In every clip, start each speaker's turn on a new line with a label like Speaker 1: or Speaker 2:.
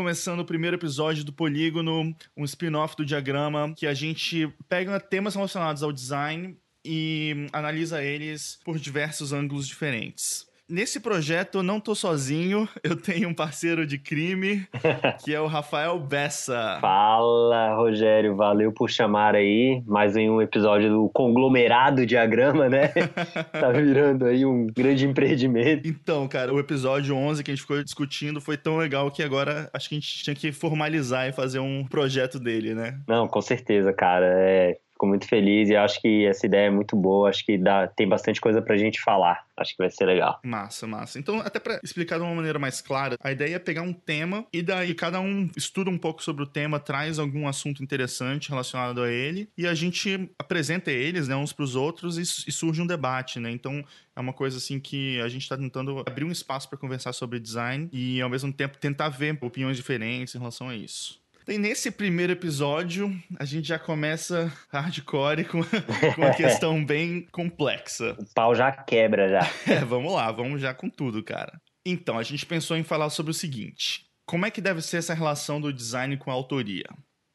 Speaker 1: começando o primeiro episódio do Polígono, um spin-off do Diagrama, que a gente pega temas relacionados ao design e analisa eles por diversos ângulos diferentes. Nesse projeto eu não tô sozinho, eu tenho um parceiro de crime, que é o Rafael Bessa.
Speaker 2: Fala, Rogério, valeu por chamar aí. Mais em um episódio do conglomerado diagrama, né? tá virando aí um grande empreendimento.
Speaker 1: Então, cara, o episódio 11 que a gente ficou discutindo foi tão legal que agora acho que a gente tinha que formalizar e fazer um projeto dele, né?
Speaker 2: Não, com certeza, cara. É, Fico muito feliz e acho que essa ideia é muito boa. Acho que dá, tem bastante coisa pra gente falar. Acho que vai ser legal.
Speaker 1: Massa, massa. Então, até para explicar de uma maneira mais clara, a ideia é pegar um tema e daí cada um estuda um pouco sobre o tema, traz algum assunto interessante relacionado a ele e a gente apresenta eles, né, uns para os outros e, e, surge um debate, né? Então, é uma coisa assim que a gente está tentando abrir um espaço para conversar sobre design e ao mesmo tempo tentar ver opiniões diferentes em relação a isso. E nesse primeiro episódio, a gente já começa hardcore com, com uma questão bem complexa.
Speaker 2: O pau já quebra já.
Speaker 1: É, vamos lá, vamos já com tudo, cara. Então, a gente pensou em falar sobre o seguinte: como é que deve ser essa relação do design com a autoria?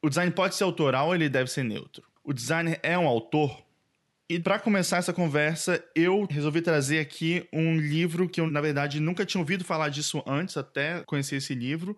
Speaker 1: O design pode ser autoral ou ele deve ser neutro? O designer é um autor? E para começar essa conversa, eu resolvi trazer aqui um livro que eu, na verdade, nunca tinha ouvido falar disso antes, até conhecer esse livro,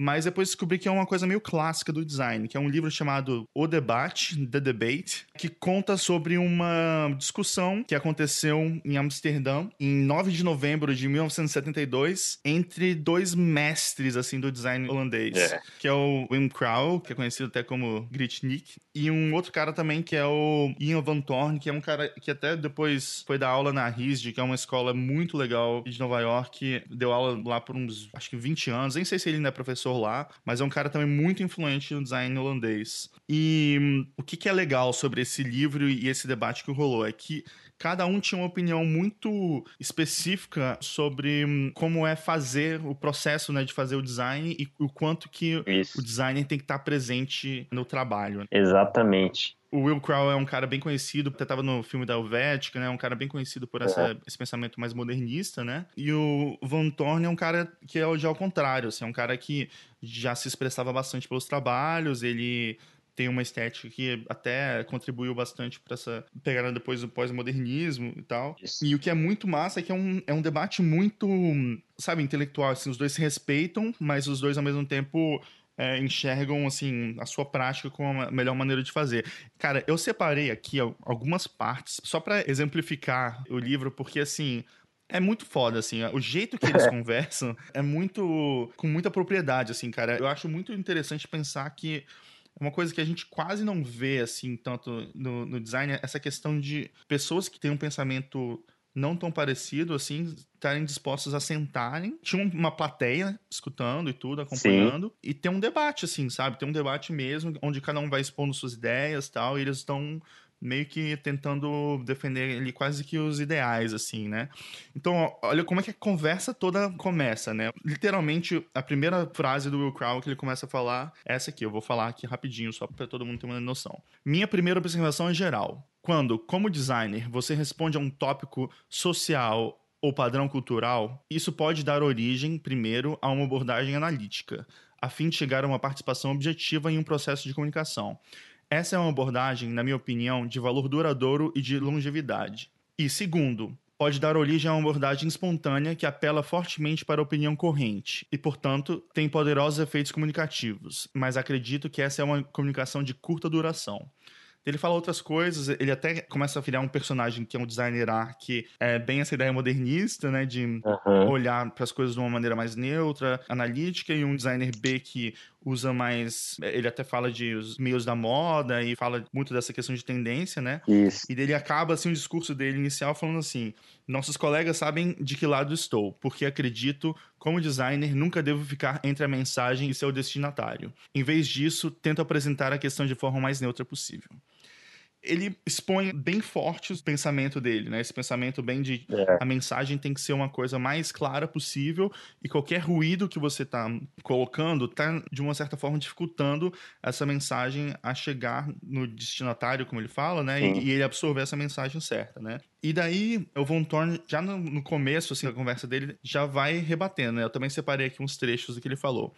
Speaker 1: mas depois descobri que é uma coisa meio clássica do design, que é um livro chamado O Debate, The Debate, que conta sobre uma discussão que aconteceu em Amsterdã em 9 de novembro de 1972 entre dois mestres assim do design holandês, é. que é o Wim Crow, que é conhecido até como Gritnik, e um outro cara também que é o Ian Van Torn, que é um cara que até depois foi dar aula na RISD, que é uma escola muito legal de Nova York, deu aula lá por uns, acho que 20 anos, nem sei se ele ainda é professor professor lá, mas é um cara também muito influente no design holandês. E hum, o que, que é legal sobre esse livro e esse debate que rolou é que cada um tinha uma opinião muito específica sobre hum, como é fazer o processo né, de fazer o design e o quanto que Isso. o designer tem que estar presente no trabalho.
Speaker 2: Exatamente.
Speaker 1: O Will Crow é um cara bem conhecido, até tava no filme da Helvética, né? Um cara bem conhecido por essa, é. esse pensamento mais modernista, né? E o Van Thorn é um cara que é já ao contrário, assim, é um cara que já se expressava bastante pelos trabalhos, ele tem uma estética que até contribuiu bastante para essa pegada depois do pós-modernismo e tal. Isso. E o que é muito massa é que é um, é um debate muito, sabe, intelectual, assim, os dois se respeitam, mas os dois ao mesmo tempo é, enxergam assim a sua prática como a melhor maneira de fazer. Cara, eu separei aqui algumas partes só para exemplificar o livro, porque assim é muito foda, assim. O jeito que eles conversam é muito. com muita propriedade, assim, cara. Eu acho muito interessante pensar que uma coisa que a gente quase não vê, assim, tanto no, no design, essa questão de pessoas que têm um pensamento não tão parecido, assim, estarem dispostos a sentarem. Tinha uma plateia escutando e tudo, acompanhando. Sim. E ter um debate, assim, sabe? Ter um debate mesmo, onde cada um vai expondo suas ideias tal, e eles estão meio que tentando defender ali quase que os ideais, assim, né? Então, olha como é que a conversa toda começa, né? Literalmente, a primeira frase do Will Crow que ele começa a falar é essa aqui. Eu vou falar aqui rapidinho, só para todo mundo ter uma noção. Minha primeira observação é geral. Quando, como designer, você responde a um tópico social ou padrão cultural, isso pode dar origem, primeiro, a uma abordagem analítica, a fim de chegar a uma participação objetiva em um processo de comunicação. Essa é uma abordagem, na minha opinião, de valor duradouro e de longevidade. E segundo, pode dar origem a uma abordagem espontânea que apela fortemente para a opinião corrente e, portanto, tem poderosos efeitos comunicativos, mas acredito que essa é uma comunicação de curta duração. Ele fala outras coisas, ele até começa a virar um personagem que é um designer A, que é bem essa ideia modernista, né? De uhum. olhar para as coisas de uma maneira mais neutra, analítica, e um designer B que usa mais. Ele até fala de os meios da moda e fala muito dessa questão de tendência, né?
Speaker 2: Isso.
Speaker 1: E ele acaba assim o discurso dele inicial falando assim: nossos colegas sabem de que lado estou, porque acredito, como designer, nunca devo ficar entre a mensagem e seu destinatário. Em vez disso, tento apresentar a questão de forma mais neutra possível ele expõe bem forte o pensamento dele, né? Esse pensamento bem de é. a mensagem tem que ser uma coisa mais clara possível e qualquer ruído que você está colocando está de uma certa forma dificultando essa mensagem a chegar no destinatário, como ele fala, né? E, e, ele absorver essa mensagem certa, né? E daí o Von Thorn já no, no começo assim da conversa dele já vai rebatendo, né? Eu também separei aqui uns trechos do que ele falou.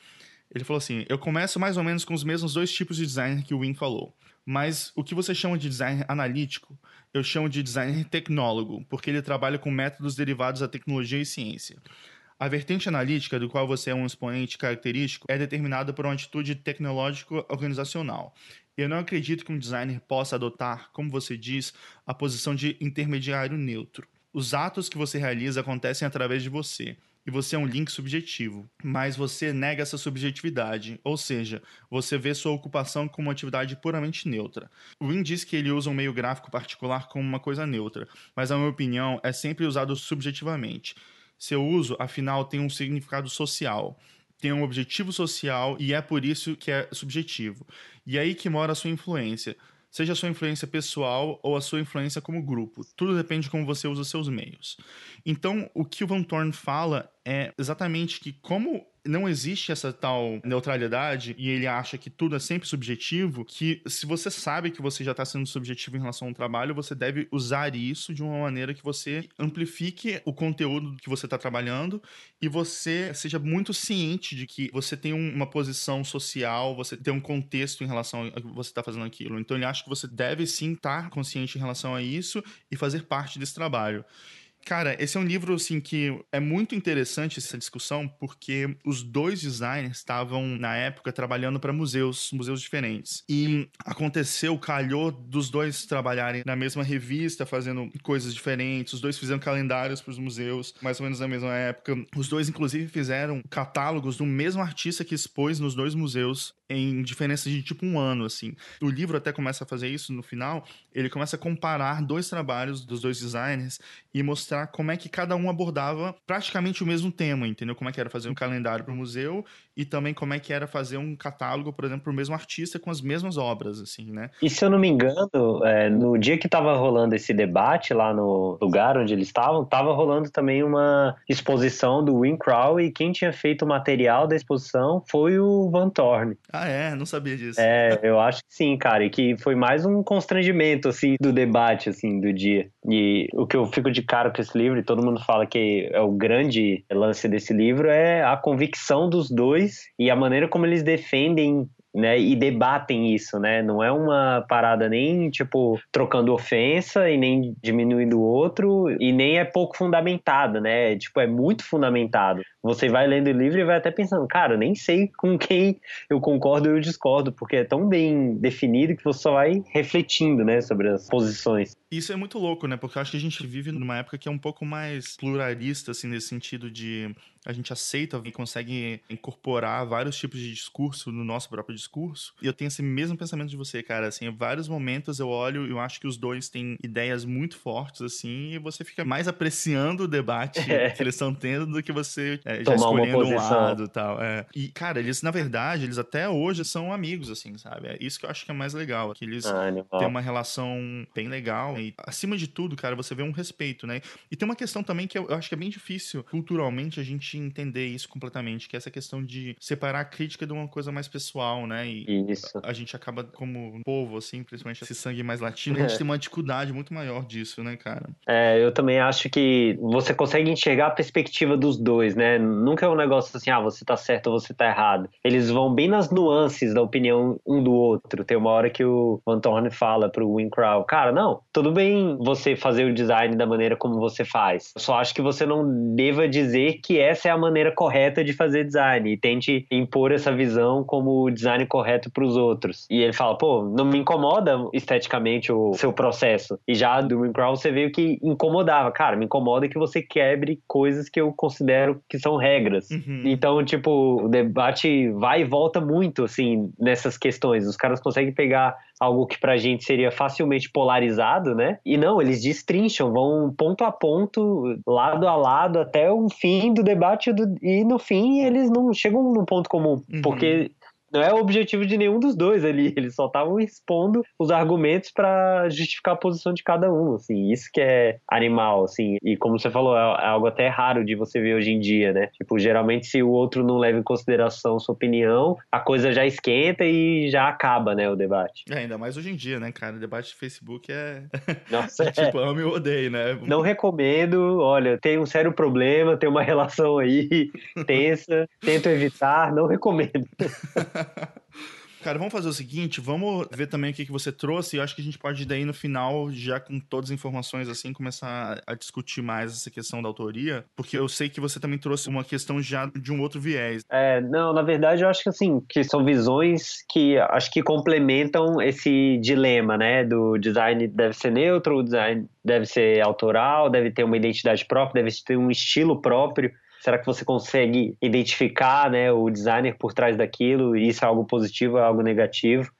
Speaker 1: Ele falou assim: eu começo mais ou menos com os mesmos dois tipos de design que o Win falou. Mas o que você chama de design analítico, eu chamo de design tecnólogo, porque ele trabalha com métodos derivados da tecnologia e ciência. A vertente analítica, do qual você é um expoente característico, é determinada por uma atitude tecnológico-organizacional. Eu não acredito que um designer possa adotar, como você diz, a posição de intermediário neutro. Os atos que você realiza acontecem através de você, e você é um link subjetivo, mas você nega essa subjetividade, ou seja, você vê sua ocupação como uma atividade puramente neutra. O Wynne diz que ele usa um meio gráfico particular como uma coisa neutra, mas a minha opinião é sempre usado subjetivamente. Seu uso, afinal, tem um significado social, tem um objetivo social e é por isso que é subjetivo. E é aí que mora a sua influência seja a sua influência pessoal ou a sua influência como grupo. Tudo depende de como você usa seus meios. Então, o que o Van Thorn fala é exatamente que como não existe essa tal neutralidade e ele acha que tudo é sempre subjetivo, que se você sabe que você já está sendo subjetivo em relação ao trabalho, você deve usar isso de uma maneira que você amplifique o conteúdo que você está trabalhando e você seja muito ciente de que você tem uma posição social, você tem um contexto em relação a que você está fazendo aquilo. Então ele acha que você deve sim estar consciente em relação a isso e fazer parte desse trabalho. Cara, esse é um livro assim que é muito interessante essa discussão porque os dois designers estavam na época trabalhando para museus, museus diferentes. E aconteceu, calhou dos dois trabalharem na mesma revista, fazendo coisas diferentes. Os dois fizeram calendários para os museus, mais ou menos na mesma época. Os dois inclusive fizeram catálogos do mesmo artista que expôs nos dois museus em diferenças de tipo um ano, assim. O livro até começa a fazer isso no final, ele começa a comparar dois trabalhos dos dois designers e mostrar como é que cada um abordava praticamente o mesmo tema, entendeu? Como é que era fazer um calendário para o museu e também como é que era fazer um catálogo, por exemplo, para o mesmo artista com as mesmas obras, assim, né?
Speaker 2: E se eu não me engano, é, no dia que estava rolando esse debate lá no lugar onde eles estavam, estava rolando também uma exposição do Win Crow e quem tinha feito o material da exposição foi o Van Thorne.
Speaker 1: Ah, é? Não sabia disso.
Speaker 2: É, eu acho que sim, cara, e que foi mais um constrangimento, assim, do debate, assim, do dia. E o que eu fico de cara com esse livro, e todo mundo fala que é o grande lance desse livro, é a convicção dos dois e a maneira como eles defendem né, e debatem isso, né? Não é uma parada nem tipo trocando ofensa e nem diminuindo o outro e nem é pouco fundamentada, né? Tipo, é muito fundamentado. Você vai lendo o livro e vai até pensando, cara, nem sei com quem eu concordo ou eu discordo, porque é tão bem definido que você só vai refletindo, né, sobre as posições.
Speaker 1: Isso é muito louco, né? Porque eu acho que a gente vive numa época que é um pouco mais pluralista, assim, nesse sentido de a gente aceita e consegue incorporar vários tipos de discurso no nosso próprio discurso. E eu tenho esse mesmo pensamento de você, cara. Assim, em vários momentos eu olho e eu acho que os dois têm ideias muito fortes, assim, e você fica mais apreciando o debate é. que eles estão tendo do que você é, já escolhendo um lado e tal. É. E, cara, eles, na verdade, eles até hoje são amigos, assim, sabe? É isso que eu acho que é mais legal. Que eles ah, têm uma relação bem legal. E, acima de tudo, cara, você vê um respeito, né? E tem uma questão também que eu, eu acho que é bem difícil, culturalmente, a gente entender isso completamente, que é essa questão de separar a crítica de uma coisa mais pessoal, né? E
Speaker 2: isso.
Speaker 1: A, gente acaba, como povo, assim, principalmente esse sangue mais latino, a gente tem uma dificuldade muito maior disso, né, cara?
Speaker 2: É, eu também acho que você consegue enxergar a perspectiva dos dois, né? Nunca é um negócio assim, ah, você tá certo ou você tá errado. Eles vão bem nas nuances da opinião um do outro. Tem uma hora que o Van Thorne fala pro Win Crow, cara, não, tudo bem você fazer o design da maneira como você faz. Eu só acho que você não deva dizer que essa é a maneira correta de fazer design e tente impor essa visão como o design correto para os outros. E ele fala, pô, não me incomoda esteticamente o seu processo. E já do Crow você veio que incomodava. Cara, me incomoda que você quebre coisas que eu considero que são regras. Uhum. Então, tipo, o debate vai e volta muito, assim, nessas questões. Os caras conseguem pegar algo que pra gente seria facilmente polarizado, né? E não, eles destrincham, vão ponto a ponto, lado a lado, até o fim do debate, do... e no fim eles não chegam num ponto comum. Uhum. Porque não é o objetivo de nenhum dos dois ali. Eles só estavam expondo os argumentos para justificar a posição de cada um, assim. Isso que é animal, assim. E como você falou, é algo até raro de você ver hoje em dia, né? Tipo, geralmente se o outro não leva em consideração sua opinião, a coisa já esquenta e já acaba, né, o debate.
Speaker 1: É, ainda mais hoje em dia, né, cara? O debate de Facebook é.
Speaker 2: Nossa,
Speaker 1: tipo, é. amo e odeio, né?
Speaker 2: Não recomendo. Olha, tem um sério problema, tem uma relação aí tensa, tento evitar, não recomendo.
Speaker 1: Cara, vamos fazer o seguinte, vamos ver também o que, que você trouxe. Eu acho que a gente pode daí no final, já com todas as informações assim, começar a discutir mais essa questão da autoria, porque eu sei que você também trouxe uma questão já de um outro viés.
Speaker 2: É, não, na verdade eu acho que assim, que são visões que acho que complementam esse dilema, né, do design deve ser neutro, o design deve ser autoral, deve ter uma identidade própria, deve ter um estilo próprio. Será que você consegue identificar né, o designer por trás daquilo? Isso é algo positivo, é algo negativo?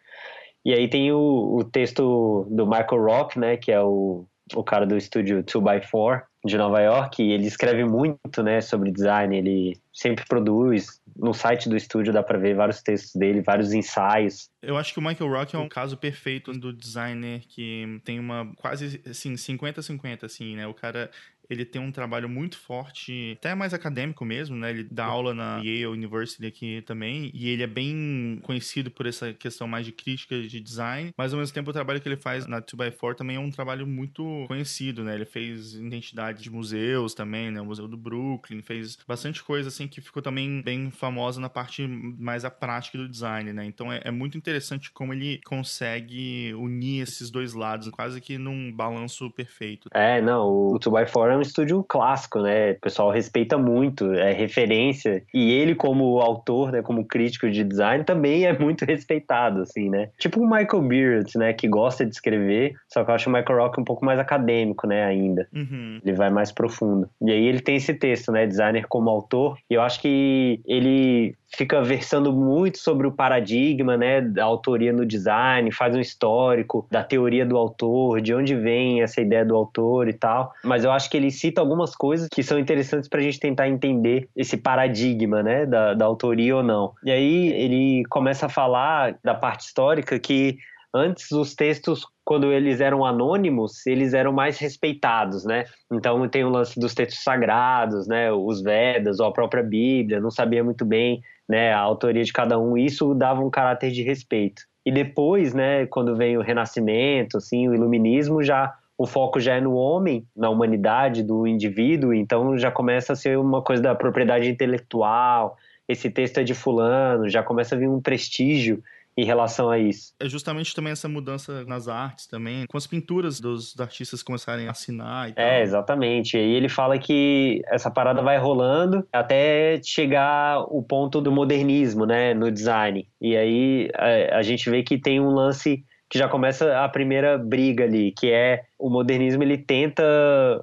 Speaker 2: E aí tem o, o texto do Michael Rock, né, que é o, o cara do estúdio 2x4 de Nova York, e ele escreve muito né, sobre design, ele sempre produz. No site do estúdio dá para ver vários textos dele, vários ensaios.
Speaker 1: Eu acho que o Michael Rock é um caso perfeito do designer que tem uma quase assim 50-50 assim, né? O cara ele tem um trabalho muito forte, até mais acadêmico mesmo, né? Ele dá aula na Yale University aqui também, e ele é bem conhecido por essa questão mais de crítica de design, mas ao mesmo tempo o trabalho que ele faz na 2x4 também é um trabalho muito conhecido, né? Ele fez identidade de museus também, né? O Museu do Brooklyn, fez bastante coisa assim que ficou também bem famosa na parte mais a prática do design, né? Então é, é muito interessante como ele consegue unir esses dois lados, quase que num balanço perfeito.
Speaker 2: É, não, o 2x4 é um estúdio clássico, né? O pessoal respeita muito, é referência. E ele, como autor, né, como crítico de design, também é muito respeitado, assim, né? Tipo o Michael Beard, né, que gosta de escrever, só que eu acho o Michael Rock um pouco mais acadêmico, né, ainda.
Speaker 1: Uhum.
Speaker 2: Ele vai mais profundo. E aí ele tem esse texto, né, designer como autor, e eu acho que ele fica versando muito sobre o paradigma, né, da autoria no design, faz um histórico da teoria do autor, de onde vem essa ideia do autor e tal. Mas eu acho que ele cita algumas coisas que são interessantes para a gente tentar entender esse paradigma, né, da, da autoria ou não. E aí ele começa a falar da parte histórica que antes os textos quando eles eram anônimos, eles eram mais respeitados, né? Então tem o lance dos textos sagrados, né? Os Vedas ou a própria Bíblia, não sabia muito bem né, a autoria de cada um, isso dava um caráter de respeito. E depois, né, quando vem o Renascimento, assim, o Iluminismo, já o foco já é no homem, na humanidade do indivíduo, então já começa a ser uma coisa da propriedade intelectual. Esse texto é de fulano, já começa a vir um prestígio em relação a isso.
Speaker 1: É justamente também essa mudança nas artes também, com as pinturas dos artistas começarem a assinar e tal.
Speaker 2: É, exatamente. E aí ele fala que essa parada vai rolando até chegar o ponto do modernismo, né, no design. E aí a, a gente vê que tem um lance que já começa a primeira briga ali, que é o modernismo ele tenta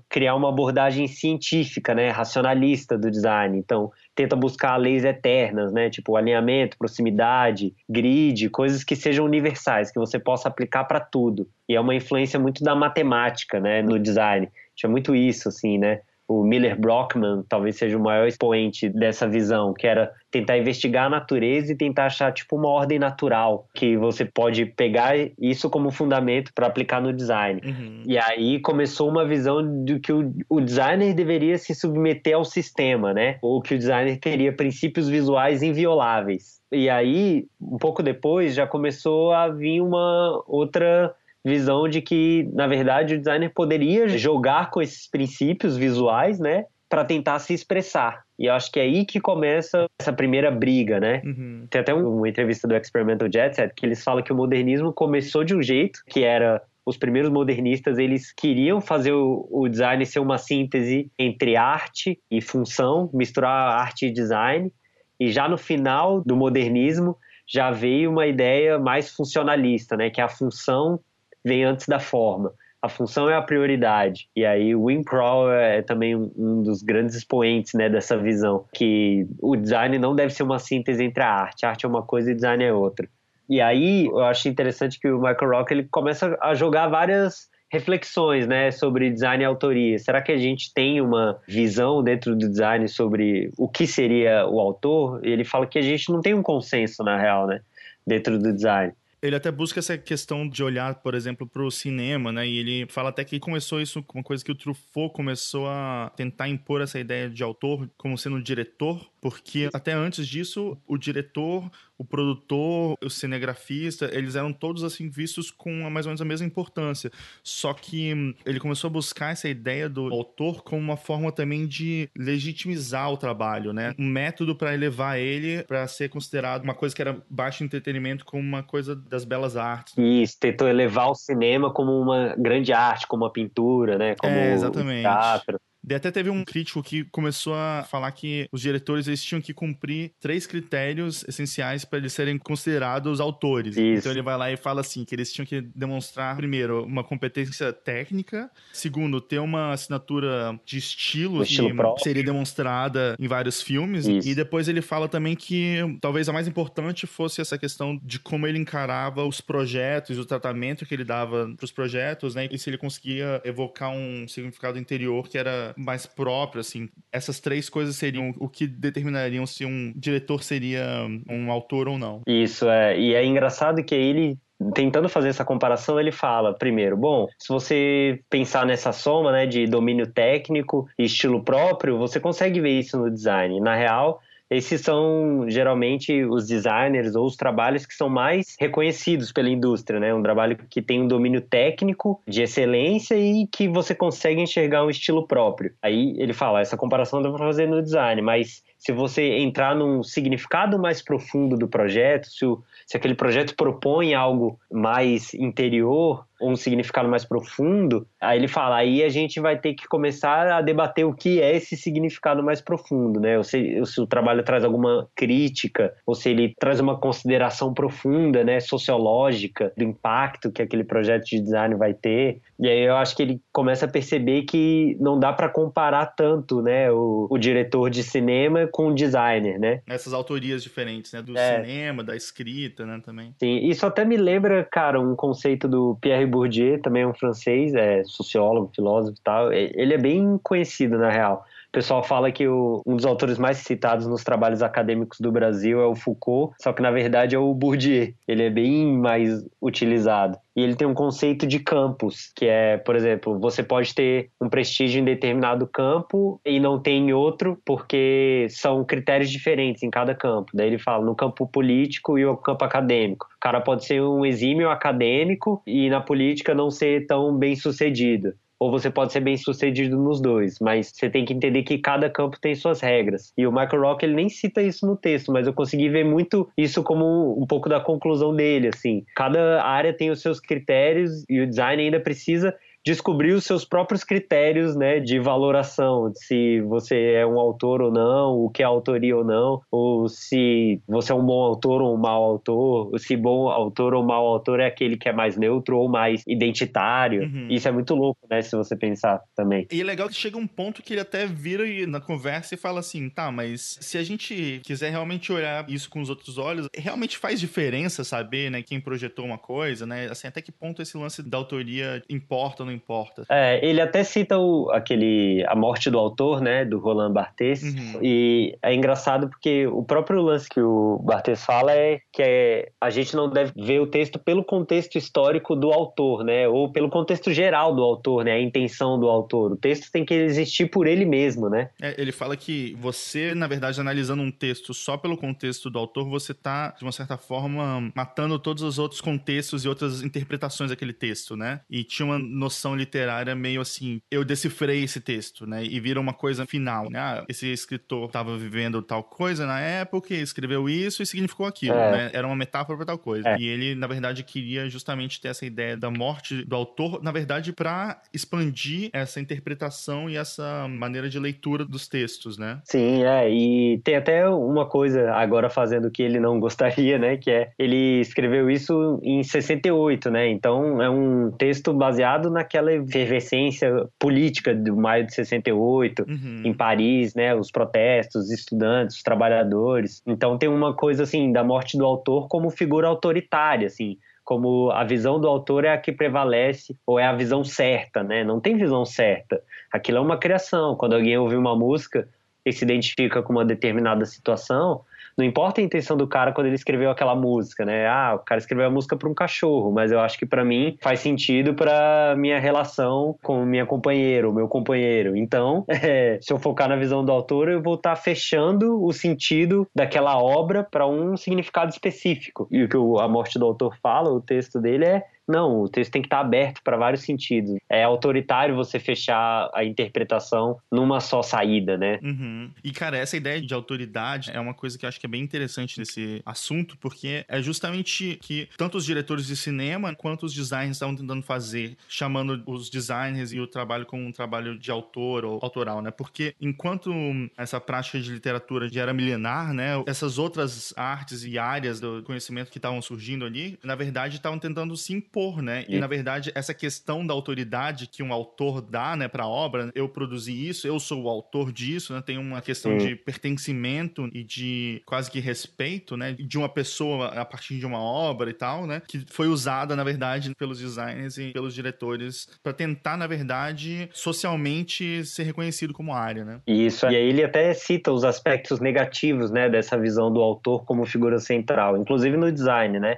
Speaker 2: criar uma abordagem científica, né, racionalista do design. Então, tenta buscar leis eternas, né, tipo alinhamento, proximidade, grid, coisas que sejam universais, que você possa aplicar para tudo. E é uma influência muito da matemática, né, no design. Tinha muito isso assim, né? O Miller Brockman talvez seja o maior expoente dessa visão, que era tentar investigar a natureza e tentar achar tipo uma ordem natural que você pode pegar isso como fundamento para aplicar no design.
Speaker 1: Uhum.
Speaker 2: E aí começou uma visão de que o, o, designer deveria se submeter ao sistema, né? Ou que o designer teria princípios visuais invioláveis. E aí, um pouco depois, já começou a vir uma outra visão de que, na verdade, o designer poderia jogar com esses princípios visuais, né? Para tentar se expressar. E eu acho que é aí que começa essa primeira briga, né?
Speaker 1: Uhum.
Speaker 2: Tem até uma entrevista do Experimental Jet Set que eles falam que o modernismo começou de um jeito que era os primeiros modernistas eles queriam fazer o, o, design ser uma síntese entre arte e função, misturar arte e design. E já no final do modernismo já veio uma ideia mais funcionalista, né, que é a função vem antes da forma. A função é a prioridade. E aí o Wim Crow é também um dos grandes expoentes né, dessa visão, que o design não deve ser uma síntese entre a arte. A arte é uma coisa e design é outra. E aí eu acho interessante que o Michael Rock ele começa a jogar várias reflexões, né, sobre design e autoria. Será que a gente tem uma visão dentro do design sobre o que seria o autor? Ele fala que a gente não tem um consenso na real, né, dentro do design.
Speaker 1: Ele até busca essa questão de olhar, por exemplo, para o cinema, né? E ele fala até que começou isso uma coisa que o Truffaut começou a tentar impor essa ideia de autor como sendo diretor, porque até antes disso, o diretor, o produtor, o cinegrafista, eles eram todos assim vistos com mais ou menos a mesma importância. Só que hum, ele começou a buscar essa ideia do autor como uma forma também de legitimizar o trabalho, né? Um método para elevar ele para ser considerado uma coisa que era baixo entretenimento como uma coisa das belas artes.
Speaker 2: Isso, tentou elevar o cinema como uma grande arte, como a pintura, né? Como
Speaker 1: é, exatamente.
Speaker 2: o teatro.
Speaker 1: E até teve um crítico que começou a falar que os diretores eles tinham que cumprir três critérios essenciais para eles serem considerados autores.
Speaker 2: Isso.
Speaker 1: Então ele vai lá e fala assim que eles tinham que demonstrar primeiro uma competência técnica, segundo ter uma assinatura de estilo,
Speaker 2: estilo
Speaker 1: que
Speaker 2: próprio.
Speaker 1: seria demonstrada em vários filmes.
Speaker 2: Isso.
Speaker 1: E depois ele fala também que talvez a mais importante fosse essa questão de como ele encarava os projetos, o tratamento que ele dava para os projetos, né? E se ele conseguia evocar um significado interior que era mais próprio, assim. Essas três coisas seriam o que determinariam se um diretor seria um autor ou não.
Speaker 2: Isso, é. E é engraçado que ele tentando fazer essa comparação, ele fala, primeiro, bom, se você pensar nessa soma, né, de domínio técnico e estilo próprio, você consegue ver isso no design. Na real, esses são geralmente os designers ou os trabalhos que são mais reconhecidos pela indústria, né? Um trabalho que tem um domínio técnico de excelência e que você consegue enxergar um estilo próprio. Aí ele fala, essa comparação dá para fazer no design, mas se você entrar num significado mais profundo do projeto, se, o, se aquele projeto propõe algo mais interior, um significado mais profundo, aí ele fala, aí a gente vai ter que começar a debater o que é esse significado mais profundo, né? Ou se, se o trabalho traz alguma crítica, ou se ele traz uma consideração profunda, né, sociológica do impacto que aquele projeto de design vai ter. E aí eu acho que ele começa a perceber que não dá para comparar tanto, né, o, o, diretor de cinema com o designer, né?
Speaker 1: Essas autorias diferentes, né, do
Speaker 2: É.
Speaker 1: cinema, da escrita, né, também.
Speaker 2: Sim, isso até me lembra, cara, um conceito do Pierre Bourdieu, também é um francês, é sociólogo, filósofo e tal. E- Ele é bem conhecido, na real. O pessoal fala que o- um dos autores mais citados nos trabalhos acadêmicos do Brasil é o Foucault, só que na verdade é o Bourdieu. Ele é bem mais utilizado. E ele tem um conceito de campus, que é, por exemplo, você pode ter um prestígio em determinado campo e não tem em outro, porque são critérios diferentes em cada campo. Daí ele fala no campo político e o campo acadêmico. O cara pode ser um exímio acadêmico e na política não ser tão bem sucedido. Ou você pode ser bem sucedido nos dois, mas você tem que entender que cada campo tem suas regras. E o Michael Rock ele nem cita isso no texto, mas eu consegui ver muito isso como um pouco da conclusão dele, assim. Cada área tem os seus critérios e o design ainda precisa descobrir os seus próprios critérios, né, de valoração, de se você é um autor ou não, o que é autoria ou não, ou se você é um bom autor ou um mau autor, ou se bom autor ou mau autor é aquele que é mais neutro ou mais identitário.
Speaker 1: Uhum.
Speaker 2: Isso é muito louco, né, se você pensar também.
Speaker 1: E é legal que chega um ponto que ele até vira e- na conversa e fala assim, tá, mas se a gente quiser realmente olhar isso com os outros olhos, realmente faz diferença saber, né, quem projetou uma coisa, né? Assim, até que ponto esse lance da autoria importa não importa?
Speaker 2: É, ele até cita o, aquele A Morte do Autor, né, do Roland Barthes,
Speaker 1: Uhum.
Speaker 2: e é engraçado porque o próprio lance que o Barthes fala é que é, a gente não deve ver o texto pelo contexto histórico do autor, né, ou pelo contexto geral do autor, né, a intenção do autor. O texto tem que existir por ele mesmo, né?
Speaker 1: É, ele fala que você, na verdade, analisando um texto só pelo contexto do autor, você tá, de uma certa forma, matando todos os outros contextos e outras interpretações daquele texto, né? E tinha uma noção literária meio assim, eu decifrei esse texto, né? E vira uma coisa final, né? Ah, esse escritor estava vivendo tal coisa na época, escreveu isso e significou aquilo,
Speaker 2: É.
Speaker 1: né? Era uma metáfora para tal coisa.
Speaker 2: É.
Speaker 1: E ele, na verdade, queria justamente ter essa ideia da morte do autor, na verdade, para expandir essa interpretação e essa maneira de leitura dos textos, né?
Speaker 2: Sim, é, e tem até uma coisa agora fazendo o que ele não gostaria, né, que é, ele escreveu isso em 68, né, então é um texto baseado naquela efervescência política do maio de 68,
Speaker 1: Uhum.
Speaker 2: em Paris, né, os protestos, os estudantes, os trabalhadores. Então tem uma coisa assim da morte do autor como figura autoritária, assim, como a visão do autor é a que prevalece ou é a visão certa, né? Não tem visão certa. Aquilo é uma criação. Quando alguém ouve uma música e se identifica com uma determinada situação, não importa a intenção do cara quando ele escreveu aquela música, né? Ah, o cara escreveu a música para um cachorro, mas eu acho que para mim faz sentido para minha relação com minha companheira, o meu companheiro. Então, é, se eu focar na visão do autor, eu vou estar tá fechando o sentido daquela obra para um significado específico. E o que a morte do autor fala, o texto dele é não, o texto tem que estar aberto para vários sentidos. É autoritário você fechar a interpretação numa só saída, né?
Speaker 1: Uhum. E, cara, essa ideia de autoridade é uma coisa que eu acho que é bem interessante nesse assunto, porque é justamente que tanto os diretores de cinema quanto os designers estavam tentando fazer, chamando os designers e o trabalho como um trabalho de autor ou autoral, né? Porque enquanto essa prática de literatura já era milenar, né? Essas outras artes e áreas do conhecimento que estavam surgindo ali, na verdade, estavam tentando se impor né? E, na verdade, essa questão da autoridade que um autor dá, né, para a obra, eu produzi isso, eu sou o autor disso, né? Tem uma questão de pertencimento e de quase que respeito, né, de uma pessoa a partir de uma obra e tal, né, que foi usada, na verdade, pelos designers e pelos diretores para tentar, na verdade, socialmente ser reconhecido como área, né?
Speaker 2: Isso. E aí ele até cita os aspectos negativos, né, dessa visão do autor como figura central, inclusive no design, né?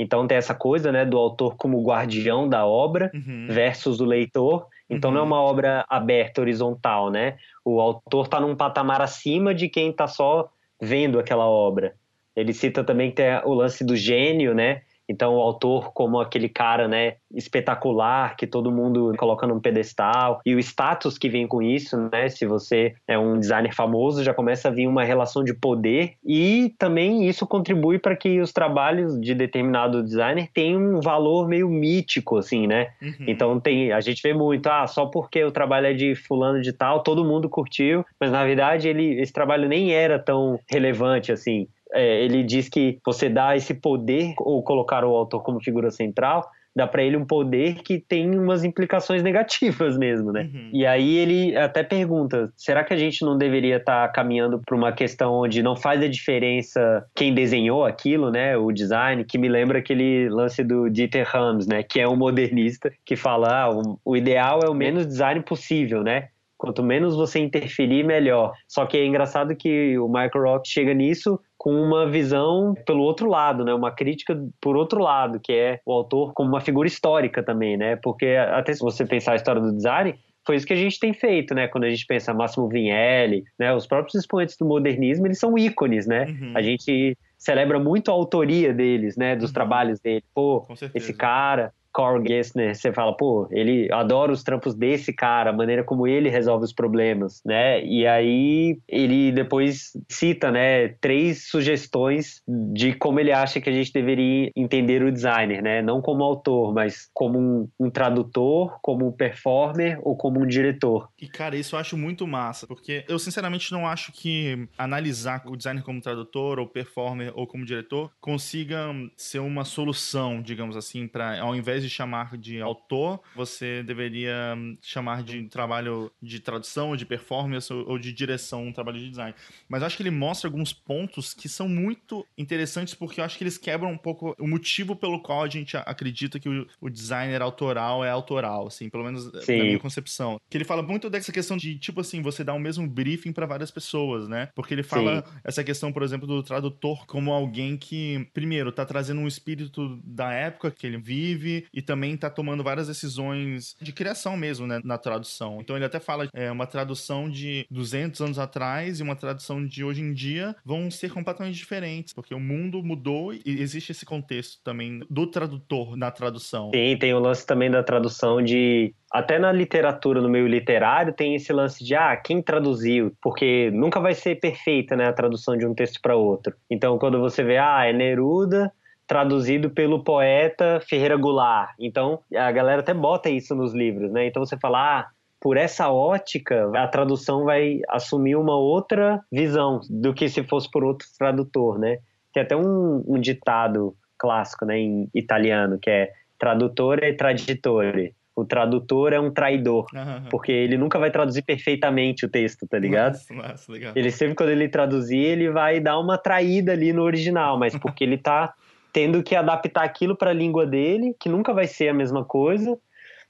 Speaker 2: Então tem essa coisa, né, do autor como guardião da obra uhum. versus o leitor. Então uhum. não é uhum. uma obra aberta, horizontal, né? O autor está num patamar acima de quem está só vendo aquela obra. Ele cita também que tem o lance do gênio, né? Então, o autor, como aquele cara, né, espetacular, que todo mundo coloca num pedestal, e o status que vem com isso, né? Se você é um designer famoso, já começa a vir uma relação de poder, e também isso contribui para que os trabalhos de determinado designer tenham um valor meio mítico, assim, né? Uhum. Então, tem, a gente vê muito, ah, só porque o trabalho é de fulano de tal, todo mundo curtiu, mas na verdade ele, esse trabalho nem era tão relevante assim é, ele diz que você dá esse poder, ou colocar o autor como figura central, dá para ele um poder que tem umas implicações negativas mesmo, né? Uhum. E aí ele até pergunta: será que a gente não deveria estar tá caminhando para uma questão onde não faz a diferença quem desenhou aquilo, né? O design, que me lembra aquele lance do Dieter Rams, né? Que é um modernista que fala: ah, o, o ideal é o menos design possível, né? Quanto menos você interferir, melhor. Só que é engraçado que o Michael Rock chega nisso com uma visão pelo outro lado, né? Uma crítica por outro lado, que é o autor como uma figura histórica também, né? Porque até se você pensar a história do design, foi isso que a gente tem feito, né? Quando a gente pensa Máximo Vinelli, né? Os próprios expoentes do modernismo, eles são ícones, né? Uhum. A gente celebra muito a autoria deles, né? Dos uhum. trabalhos dele. Pô, esse cara Carl Gessner, você fala, pô, ele adora os trampos desse cara, a maneira como ele resolve os problemas, né? E aí ele depois cita, né, três sugestões de como ele acha que a gente deveria entender o designer, né? Não como autor, mas como um, um tradutor, como um performer ou como um diretor.
Speaker 1: E cara, isso eu acho muito massa, porque eu sinceramente não acho que analisar o designer como tradutor ou performer ou como diretor consiga ser uma solução, digamos assim, para ao invés invés de chamar de autor, você deveria hum, chamar de trabalho de tradução, ou de performance, ou de direção, um trabalho de design. Mas acho que ele mostra alguns pontos que são muito interessantes, porque eu acho que eles quebram um pouco o motivo pelo qual a gente acredita que o, designer autoral é autoral, assim, pelo menos Sim. na minha concepção. Que ele fala muito dessa questão de, tipo assim, você dá o mesmo briefing para várias pessoas, né? Porque ele fala Sim. essa questão, por exemplo, do tradutor como alguém que, primeiro, tá trazendo um espírito da época que ele vive, e também está tomando várias decisões de criação mesmo, né, na tradução. Então ele até fala é uma tradução de 200 anos atrás e uma tradução de hoje em dia vão ser completamente diferentes, porque o mundo mudou e existe esse contexto também do tradutor na tradução.
Speaker 2: Sim, tem o lance também da tradução de até na literatura, no meio literário, tem esse lance de ah, quem traduziu, porque nunca vai ser perfeita, né, a tradução de um texto para outro. Então, quando você vê, ah, é Neruda, traduzido pelo poeta Ferreira Goulart. Então, a galera até bota isso nos livros, né? Então você fala, ah, por essa ótica, a tradução vai assumir uma outra visão do que se fosse por outro tradutor, né? Tem até um, um ditado clássico, né, em italiano, que é tradutore e traditore. O tradutor é um traidor, uhum. porque ele nunca vai traduzir perfeitamente o texto, tá ligado? Nossa, nossa, legal. Ele sempre, quando ele traduzir, ele vai dar uma traída ali no original, mas porque ele tá tendo que adaptar aquilo para a língua dele, que nunca vai ser a mesma coisa.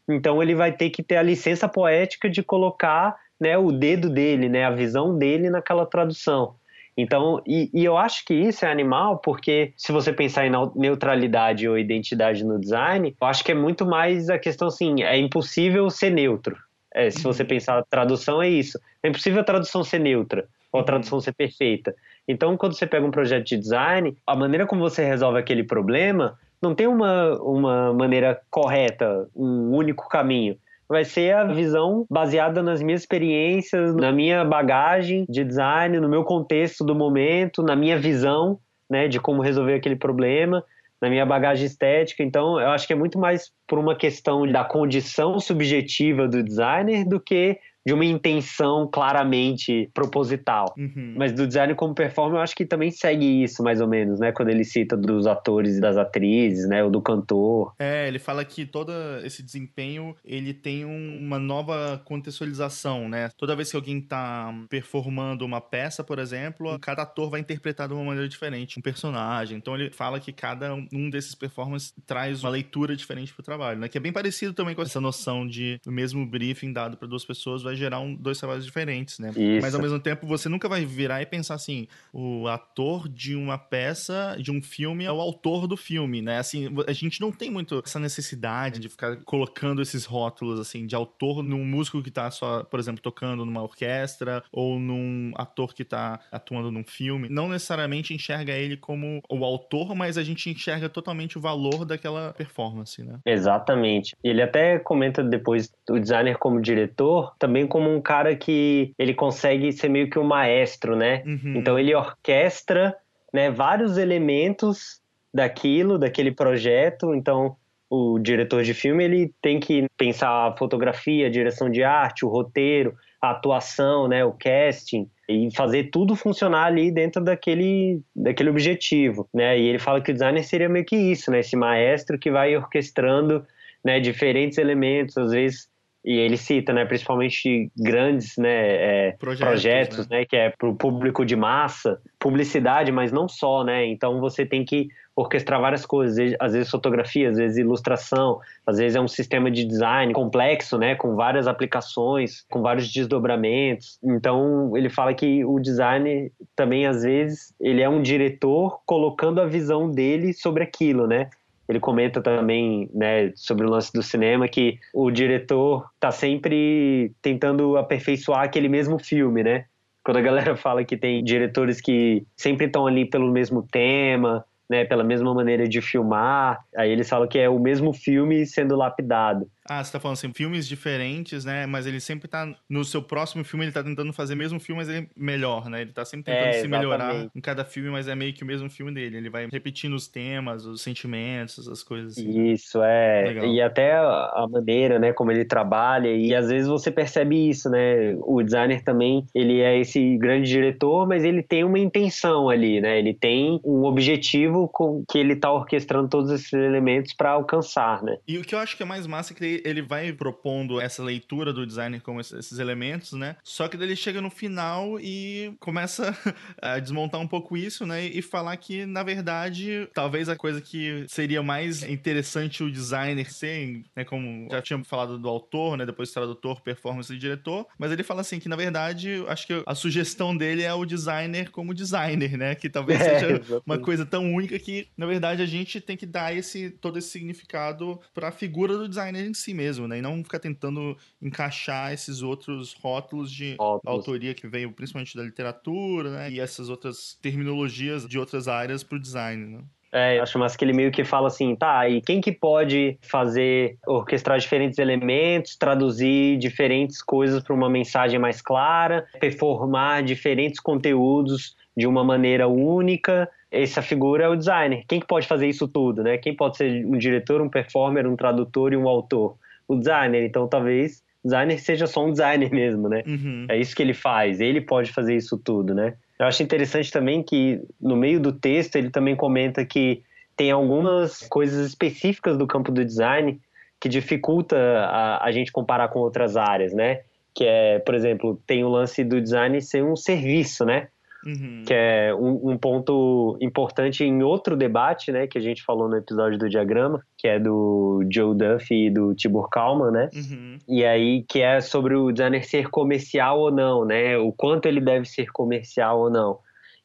Speaker 2: Então ele vai ter que ter a licença poética de colocar né, o dedo dele, né, a visão dele naquela tradução. Então, e, e, eu acho que isso é animal, porque se você pensar em neutralidade ou identidade no design, eu acho que é muito mais a questão assim, é impossível ser neutro. É, se você uhum. pensar tradução, é isso. É impossível a tradução ser neutra ou a tradução ser perfeita. Então, quando você pega um projeto de design, a maneira como você resolve aquele problema não tem uma, uma maneira correta, um único caminho. Vai ser a visão baseada nas minhas experiências, na minha bagagem de design, no meu contexto do momento, na minha visão né, de como resolver aquele problema, na minha bagagem estética. Então, eu acho que é muito mais por uma questão da condição subjetiva do designer do que de uma intenção claramente proposital. Uhum. Mas do design como performer, eu acho que também segue isso, mais ou menos, né? Quando ele cita dos atores e das atrizes, né? Ou do cantor.
Speaker 1: É, ele fala que todo esse desempenho, ele tem um, uma nova contextualização, né? Toda vez que alguém tá performando uma peça, por exemplo, cada ator vai interpretar de uma maneira diferente um personagem. Então ele fala que cada um desses performances traz uma leitura diferente pro trabalho, né? Que é bem parecido também com essa noção de o mesmo briefing dado para duas pessoas vai gerar um, dois trabalhos diferentes, né? Isso. Mas ao mesmo tempo você nunca vai virar e pensar assim, o ator de uma peça, de um filme é o autor do filme, né? Assim, a gente não tem muito essa necessidade de ficar colocando esses rótulos assim de autor num músico que tá só, por exemplo, tocando numa orquestra ou num ator que tá atuando num filme. Não necessariamente enxerga ele como o autor, mas a gente enxerga totalmente o valor daquela performance, né?
Speaker 2: Exatamente. Ele até comenta depois o designer como diretor também também como um cara que ele consegue ser meio que um maestro, né? Uhum. Então ele orquestra né, vários elementos daquilo, daquele projeto. Então o diretor de filme ele tem que pensar a fotografia, a direção de arte, o roteiro, a atuação, né, o casting e fazer tudo funcionar ali dentro daquele, daquele objetivo, né? E ele fala que o designer seria meio que isso, né? Esse maestro que vai orquestrando né, diferentes elementos, às vezes e ele cita, né, principalmente grandes né, é, projetos, projetos né? né? que é para o público de massa, publicidade, mas não só, né? Então você tem que orquestrar várias coisas, às vezes fotografia, às vezes ilustração, às vezes é um sistema de design complexo, né, com várias aplicações, com vários desdobramentos. Então ele fala que o design também às vezes ele é um diretor colocando a visão dele sobre aquilo, né? Ele comenta também né, sobre o lance do cinema que o diretor está sempre tentando aperfeiçoar aquele mesmo filme, né? Quando a galera fala que tem diretores que sempre estão ali pelo mesmo tema, né, pela mesma maneira de filmar. Aí eles falam que é o mesmo filme sendo lapidado.
Speaker 1: Ah, você tá falando assim, filmes diferentes, né? Mas ele sempre tá. No seu próximo filme, ele tá tentando fazer o mesmo filme, mas ele é melhor, né? Ele tá sempre tentando é, se melhorar em cada filme, mas é meio que o mesmo filme dele. Ele vai repetindo os temas, os sentimentos, as coisas
Speaker 2: assim. Isso, é. Legal. E até a maneira, né, como ele trabalha. E às vezes você percebe isso, né? O designer também, ele é esse grande diretor, mas ele tem uma intenção ali, né? Ele tem um objetivo com que ele tá orquestrando todos esses elementos para alcançar, né?
Speaker 1: E o que eu acho que é mais massa é que ele vai propondo essa leitura do designer como esses elementos, né? Só que ele chega no final e começa a desmontar um pouco isso, né? E falar que, na verdade, talvez a coisa que seria mais interessante o designer ser, né? Como já tinha falado do autor, né? Depois tradutor, performance e diretor. Mas ele fala assim que, na verdade, acho que a sugestão dele é o designer como designer, né? Que talvez é, seja exatamente. uma coisa tão única que, na verdade, a gente tem que dar esse todo esse significado para a figura do designer em si mesmo, né? E não ficar tentando encaixar esses outros rótulos de rótulos. autoria que veio principalmente da literatura, né? E essas outras terminologias de outras áreas para o design, né?
Speaker 2: É, acho mais que ele meio que fala assim, tá, e quem que pode fazer, orquestrar diferentes elementos, traduzir diferentes coisas para uma mensagem mais clara, performar diferentes conteúdos de uma maneira única essa figura é o designer. Quem que pode fazer isso tudo, né? Quem pode ser um diretor, um performer, um tradutor e um autor? O designer. Então, talvez designer seja só um designer mesmo, né? Uhum. É isso que ele faz. Ele pode fazer isso tudo, né? Eu acho interessante também que no meio do texto ele também comenta que tem algumas coisas específicas do campo do design que dificulta a, a gente comparar com outras áreas, né? Que é, por exemplo, tem o lance do design ser um serviço, né? Uhum. que é um, um, ponto importante em outro debate, né, que a gente falou no episódio do diagrama, que é do Joe Duffy e do Tibor Kalman, né? Uhum. E aí que é sobre o designer ser comercial ou não, né? O quanto ele deve ser comercial ou não.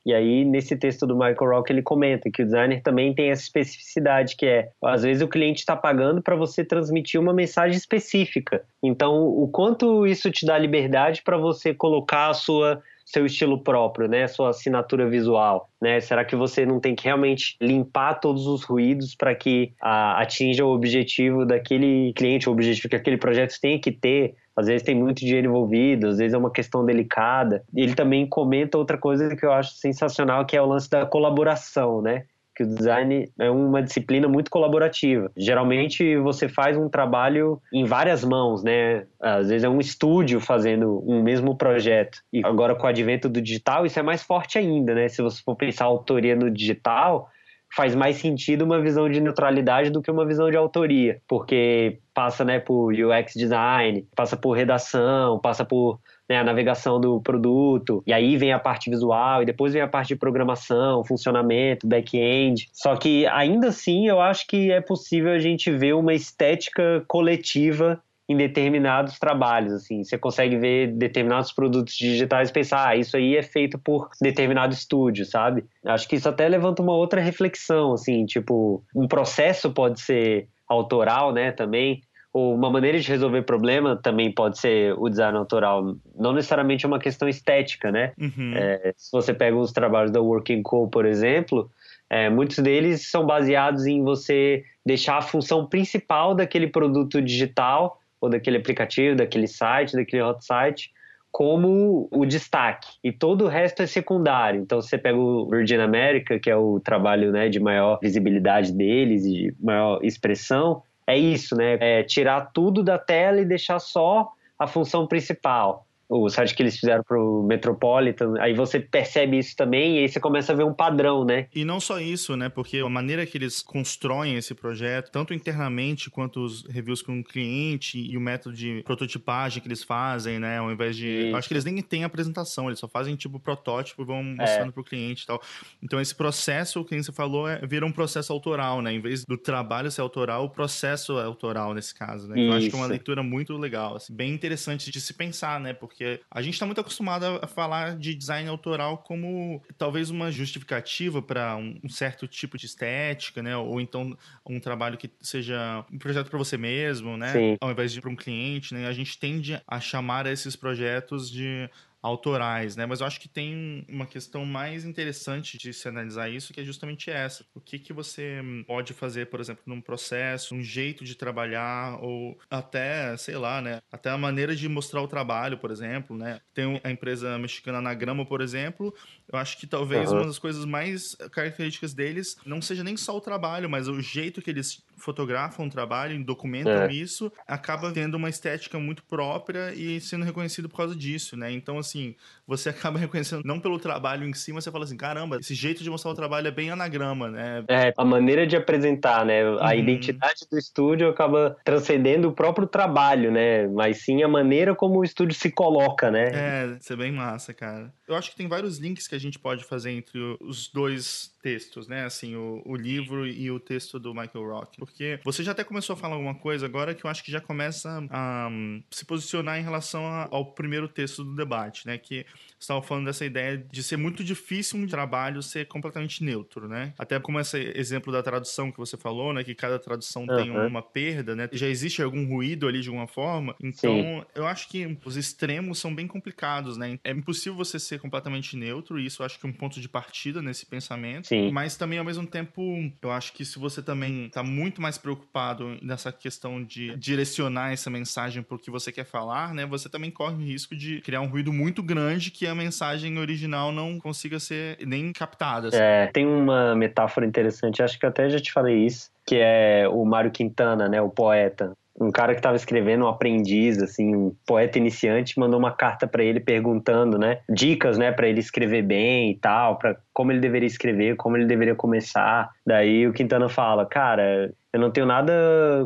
Speaker 2: E aí, nesse texto do Michael Rock, ele comenta que o designer também tem essa especificidade, que é, às vezes o cliente está pagando para você transmitir uma mensagem específica. Então, o quanto isso te dá liberdade para você colocar a sua seu estilo próprio, né, sua assinatura visual, né? Será que você não tem que realmente limpar todos os ruídos para que a, atinja o objetivo daquele cliente, o objetivo que aquele projeto tem que ter? Às vezes tem muito dinheiro envolvido, às vezes é uma questão delicada. Ele também comenta outra coisa que eu acho sensacional, que é o lance da colaboração, né? Que o design é uma disciplina muito colaborativa. Geralmente você faz um trabalho em várias mãos, né? Às vezes é um estúdio fazendo um mesmo projeto. E agora com o advento do digital, isso é mais forte ainda, né? Se você for pensar autoria no digital, faz mais sentido uma visão de neutralidade do que uma visão de autoria, porque passa né, por UX design, passa por redação, passa por né, a navegação do produto, e aí vem a parte visual, e depois vem a parte de programação, funcionamento, back-end. Só que ainda assim eu acho que é possível a gente ver uma estética coletiva em determinados trabalhos, assim, você consegue ver determinados produtos digitais e pensar, ah, isso aí é feito por determinado estúdio, sabe? Acho que isso até levanta uma outra reflexão, assim, tipo, um processo pode ser autoral, né, também, uma maneira de resolver problema também pode ser o design autoral, não necessariamente é uma questão estética, né? Uhum. É, se você pega os trabalhos da Working Co, por exemplo, é, muitos deles são baseados em você deixar a função principal daquele produto digital ou daquele aplicativo, daquele site, daquele hot site, como o destaque. E todo o resto é secundário. Então, você pega o Virgin America, que é o trabalho né, de maior visibilidade deles e de maior expressão, é isso, né? É tirar tudo da tela e deixar só a função principal o site que eles fizeram pro Metropolitan, aí você percebe isso também e aí você começa a ver um padrão, né?
Speaker 1: E não só isso, né? Porque a maneira que eles constroem esse projeto, tanto internamente quanto os reviews com o cliente e o método de prototipagem que eles fazem, né? Ao invés de. Acho que eles nem têm apresentação, eles só fazem tipo protótipo e vão é. mostrando é. pro cliente e tal. Então esse processo, que você falou, é, vira um processo autoral, né? Em vez do trabalho ser autoral, o processo é autoral nesse caso, né? Então, eu acho que é uma leitura muito legal, assim, bem interessante de se pensar, né? Porque porque a gente está muito acostumado a falar de design autoral como talvez uma justificativa para um, certo tipo de estética, né? Ou então um trabalho que seja um projeto para você mesmo, né? Sim. Ao invés de para um cliente, né? A gente tende a chamar esses projetos de autorais, né? Mas eu acho que tem uma questão mais interessante de se analisar isso, que é justamente essa. O que que você pode fazer, por exemplo, num processo, um jeito de trabalhar ou até, sei lá, né? Até a maneira de mostrar o trabalho, por exemplo, né? Tem a empresa mexicana Anagrama, por exemplo, eu acho que talvez uhum. uma das coisas mais características deles não seja nem só o trabalho, mas o jeito que eles fotografam o trabalho, documentam é. isso, acaba tendo uma estética muito própria e sendo reconhecido por causa disso, né? Então, assim, você acaba reconhecendo não pelo trabalho em si, mas você fala assim, caramba, esse jeito de mostrar o trabalho é bem anagrama, né?
Speaker 2: É, a maneira de apresentar, né? A uhum. identidade do estúdio acaba transcendendo o próprio trabalho, né? Mas sim a maneira como o estúdio se coloca, né?
Speaker 1: É, isso é bem massa, cara. Eu acho que tem vários links que a gente pode fazer entre os dois textos, né? Assim, o, o livro e o texto do Michael Rock. Porque você já até começou a falar alguma coisa agora que eu acho que já começa a um, se posicionar em relação a, ao primeiro texto do debate, né? Que estava falando dessa ideia de ser muito difícil um trabalho ser completamente neutro, né? Até como esse exemplo da tradução que você falou, né? Que cada tradução uhum. tem uma perda, né? Já existe algum ruído ali de alguma forma. Então, Sim. eu acho que os extremos são bem complicados, né? É impossível você ser completamente neutro, e isso eu acho que é um ponto de partida nesse pensamento. Sim. Mas também, ao mesmo tempo, eu acho que se você também está muito mais preocupado nessa questão de direcionar essa mensagem para o que você quer falar, né? Você também corre o risco de criar um ruído muito grande que a mensagem original não consiga ser nem captada.
Speaker 2: Assim. É, tem uma metáfora interessante, acho que até já te falei isso, que é o Mário Quintana, né? O poeta um cara que estava escrevendo, um aprendiz, assim, um poeta iniciante, mandou uma carta para ele perguntando, né, dicas, né, para ele escrever bem e tal, para como ele deveria escrever, como ele deveria começar. Daí o Quintana fala, cara, eu não tenho nada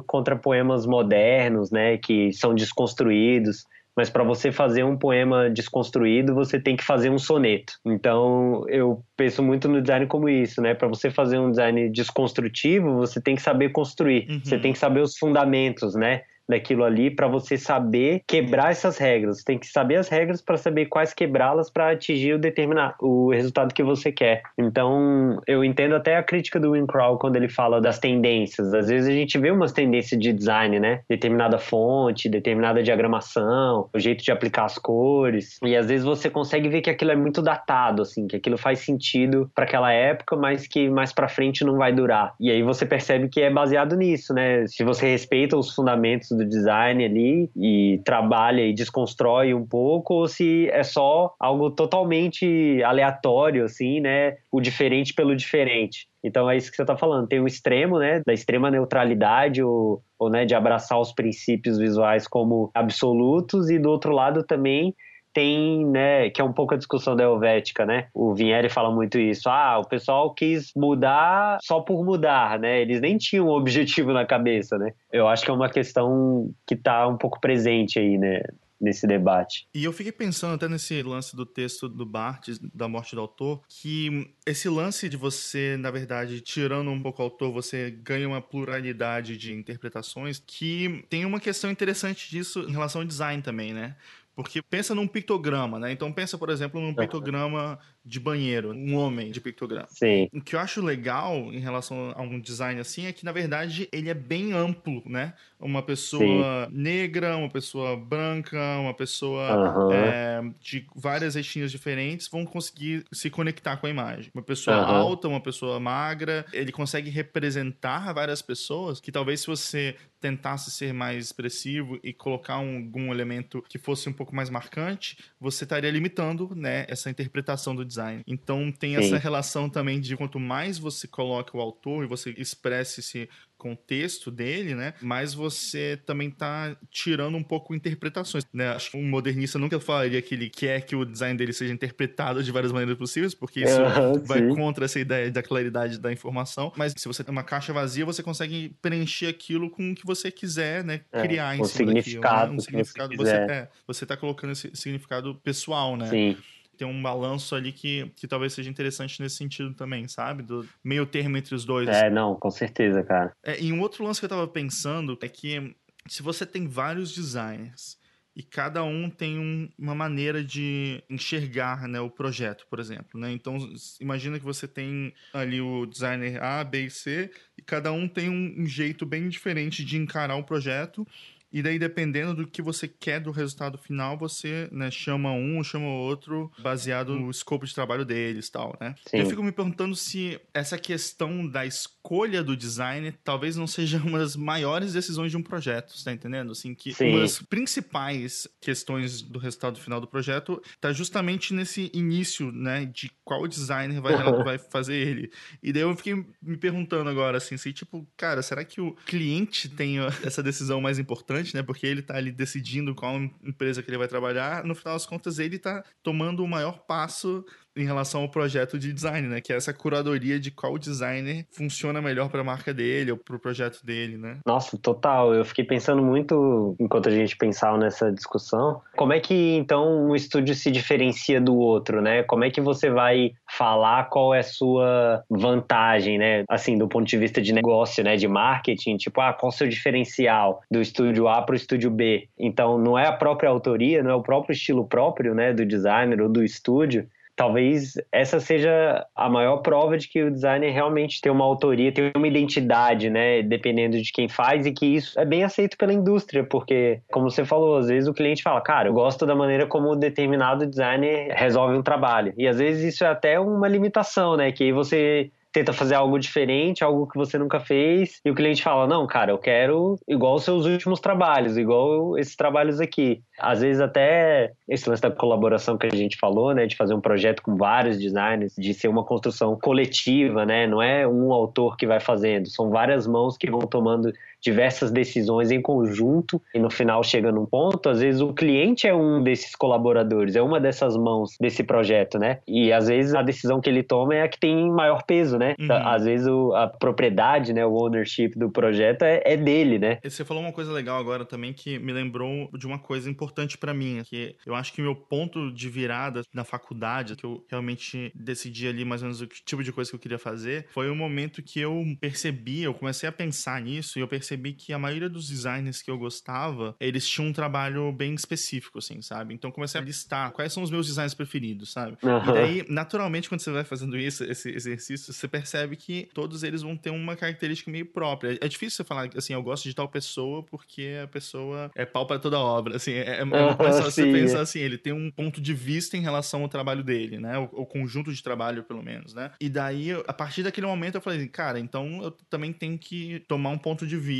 Speaker 2: contra poemas modernos, né, que são desconstruídos, mas para você fazer um poema desconstruído, você tem que fazer um soneto. Então, eu penso muito no design como isso, né? Para você fazer um design desconstrutivo, você tem que saber construir, uhum. você tem que saber os fundamentos, né? Daquilo ali para você saber quebrar essas regras. Tem que saber as regras para saber quais quebrá-las para atingir o determinar o resultado que você quer. Então, eu entendo até a crítica do Win quando ele fala das tendências. Às vezes a gente vê umas tendências de design, né? Determinada fonte, determinada diagramação, o jeito de aplicar as cores. E às vezes você consegue ver que aquilo é muito datado, assim, que aquilo faz sentido para aquela época, mas que mais para frente não vai durar. E aí você percebe que é baseado nisso, né? Se você respeita os fundamentos do design ali e trabalha e desconstrói um pouco, ou se é só algo totalmente aleatório, assim, né? O diferente pelo diferente. Então é isso que você está falando. Tem o extremo, né, da extrema neutralidade ou, ou né, de abraçar os princípios visuais como absolutos, e do outro lado também tem, né, que é um pouco a discussão da Helvética, né? O Vinheri fala muito isso. Ah, o pessoal quis mudar só por mudar, né? Eles nem tinham um objetivo na cabeça, né? Eu acho que é uma questão que está um pouco presente aí, né? nesse debate.
Speaker 1: E eu fiquei pensando até nesse lance do texto do Barthes, da morte do autor, que esse lance de você, na verdade, tirando um pouco o autor, você ganha uma pluralidade de interpretações, que tem uma questão interessante disso em relação ao design também, né? Porque pensa num pictograma, né? Então pensa, por exemplo, num pictograma de banheiro, um homem de pictograma.
Speaker 2: Sim.
Speaker 1: O que eu acho legal em relação a um design assim é que, na verdade, ele é bem amplo, né? Uma pessoa Sim. negra, uma pessoa branca, uma pessoa uhum. é, de várias etnias diferentes vão conseguir se conectar com a imagem. Uma pessoa uhum. alta, uma pessoa magra, ele consegue representar várias pessoas que talvez se você tentasse ser mais expressivo e colocar um, algum elemento que fosse um pouco mais marcante, você estaria limitando, né, essa interpretação do design. Então tem Sim. essa relação também de quanto mais você coloca o autor e você expressa esse contexto dele, né? Mas você também tá tirando um pouco interpretações, né? Acho que um modernista nunca falaria que ele quer que o design dele seja interpretado de várias maneiras possíveis, porque isso uhum, vai sim. contra essa ideia da claridade da informação. Mas se você tem uma caixa vazia, você consegue preencher aquilo com o que você quiser, né? É, Criar
Speaker 2: em cima significado,
Speaker 1: daquilo, né? Um significado. Você, você, é, você tá colocando esse significado pessoal, né?
Speaker 2: Sim
Speaker 1: tem um balanço ali que, que talvez seja interessante nesse sentido também, sabe? Do meio termo entre os dois.
Speaker 2: É, não, com certeza, cara.
Speaker 1: É, e um outro lance que eu tava pensando é que se você tem vários designers e cada um tem um, uma maneira de enxergar né, o projeto, por exemplo. Né? Então, imagina que você tem ali o designer A, B e C, e cada um tem um, um jeito bem diferente de encarar o projeto e daí, dependendo do que você quer do resultado final, você né, chama um ou chama outro baseado no escopo de trabalho deles tal, né? Sim. Eu fico me perguntando se essa questão da escolha do design talvez não seja uma das maiores decisões de um projeto, você tá entendendo? Assim, que Sim. uma das principais questões do resultado final do projeto tá justamente nesse início, né? De qual designer vai, vai fazer ele. E daí eu fiquei me perguntando agora, assim, se tipo, cara, será que o cliente tem essa decisão mais importante? Né? Porque ele tá ali decidindo qual empresa que ele vai trabalhar. No final das contas, ele tá tomando o maior passo em relação ao projeto de design, né? Que é essa curadoria de qual designer funciona melhor para a marca dele ou para o projeto dele, né?
Speaker 2: Nossa, total. Eu fiquei pensando muito enquanto a gente pensava nessa discussão. Como é que então um estúdio se diferencia do outro, né? Como é que você vai falar qual é a sua vantagem, né? Assim, do ponto de vista de negócio, né? De marketing, tipo, ah, qual o seu diferencial do estúdio A para o estúdio B? Então, não é a própria autoria, não é o próprio estilo próprio, né? Do designer ou do estúdio talvez essa seja a maior prova de que o designer realmente tem uma autoria, tem uma identidade, né, dependendo de quem faz e que isso é bem aceito pela indústria, porque como você falou, às vezes o cliente fala, cara, eu gosto da maneira como determinado designer resolve um trabalho. E às vezes isso é até uma limitação, né, que aí você tenta fazer algo diferente, algo que você nunca fez, e o cliente fala: Não, cara, eu quero igual os seus últimos trabalhos, igual esses trabalhos aqui. Às vezes, até esse lance da colaboração que a gente falou, né, de fazer um projeto com vários designers, de ser uma construção coletiva, né, não é um autor que vai fazendo, são várias mãos que vão tomando diversas decisões em conjunto e no final chega num ponto, às vezes o cliente é um desses colaboradores, é uma dessas mãos desse projeto, né? E às vezes a decisão que ele toma é a que tem maior peso, né? Uhum. Às vezes o, a propriedade, né, o ownership do projeto é, é, dele, né?
Speaker 1: Você falou uma coisa legal agora também que me lembrou de uma coisa importante para mim, que eu acho que meu ponto de virada na faculdade, que eu realmente decidi ali mais ou menos o tipo de coisa que eu queria fazer, foi o momento que eu percebi, eu comecei a pensar nisso e eu percebi que a maioria dos designers que eu gostava, eles tinham um trabalho bem específico, assim, sabe? Então comecei a listar quais são os meus designs preferidos, sabe? Uhum. E daí, naturalmente, quando você vai fazendo isso, esse exercício, você percebe que todos eles vão ter uma característica meio própria. É difícil você falar assim, eu gosto de tal pessoa porque a pessoa é pau para toda obra, assim, é, é, é mais fácil você pensar assim, ele tem um ponto de vista em relação ao trabalho dele, né? O, o, conjunto de trabalho, pelo menos, né? E daí, a partir daquele momento, eu falei, cara, então eu também tenho que tomar um ponto de vista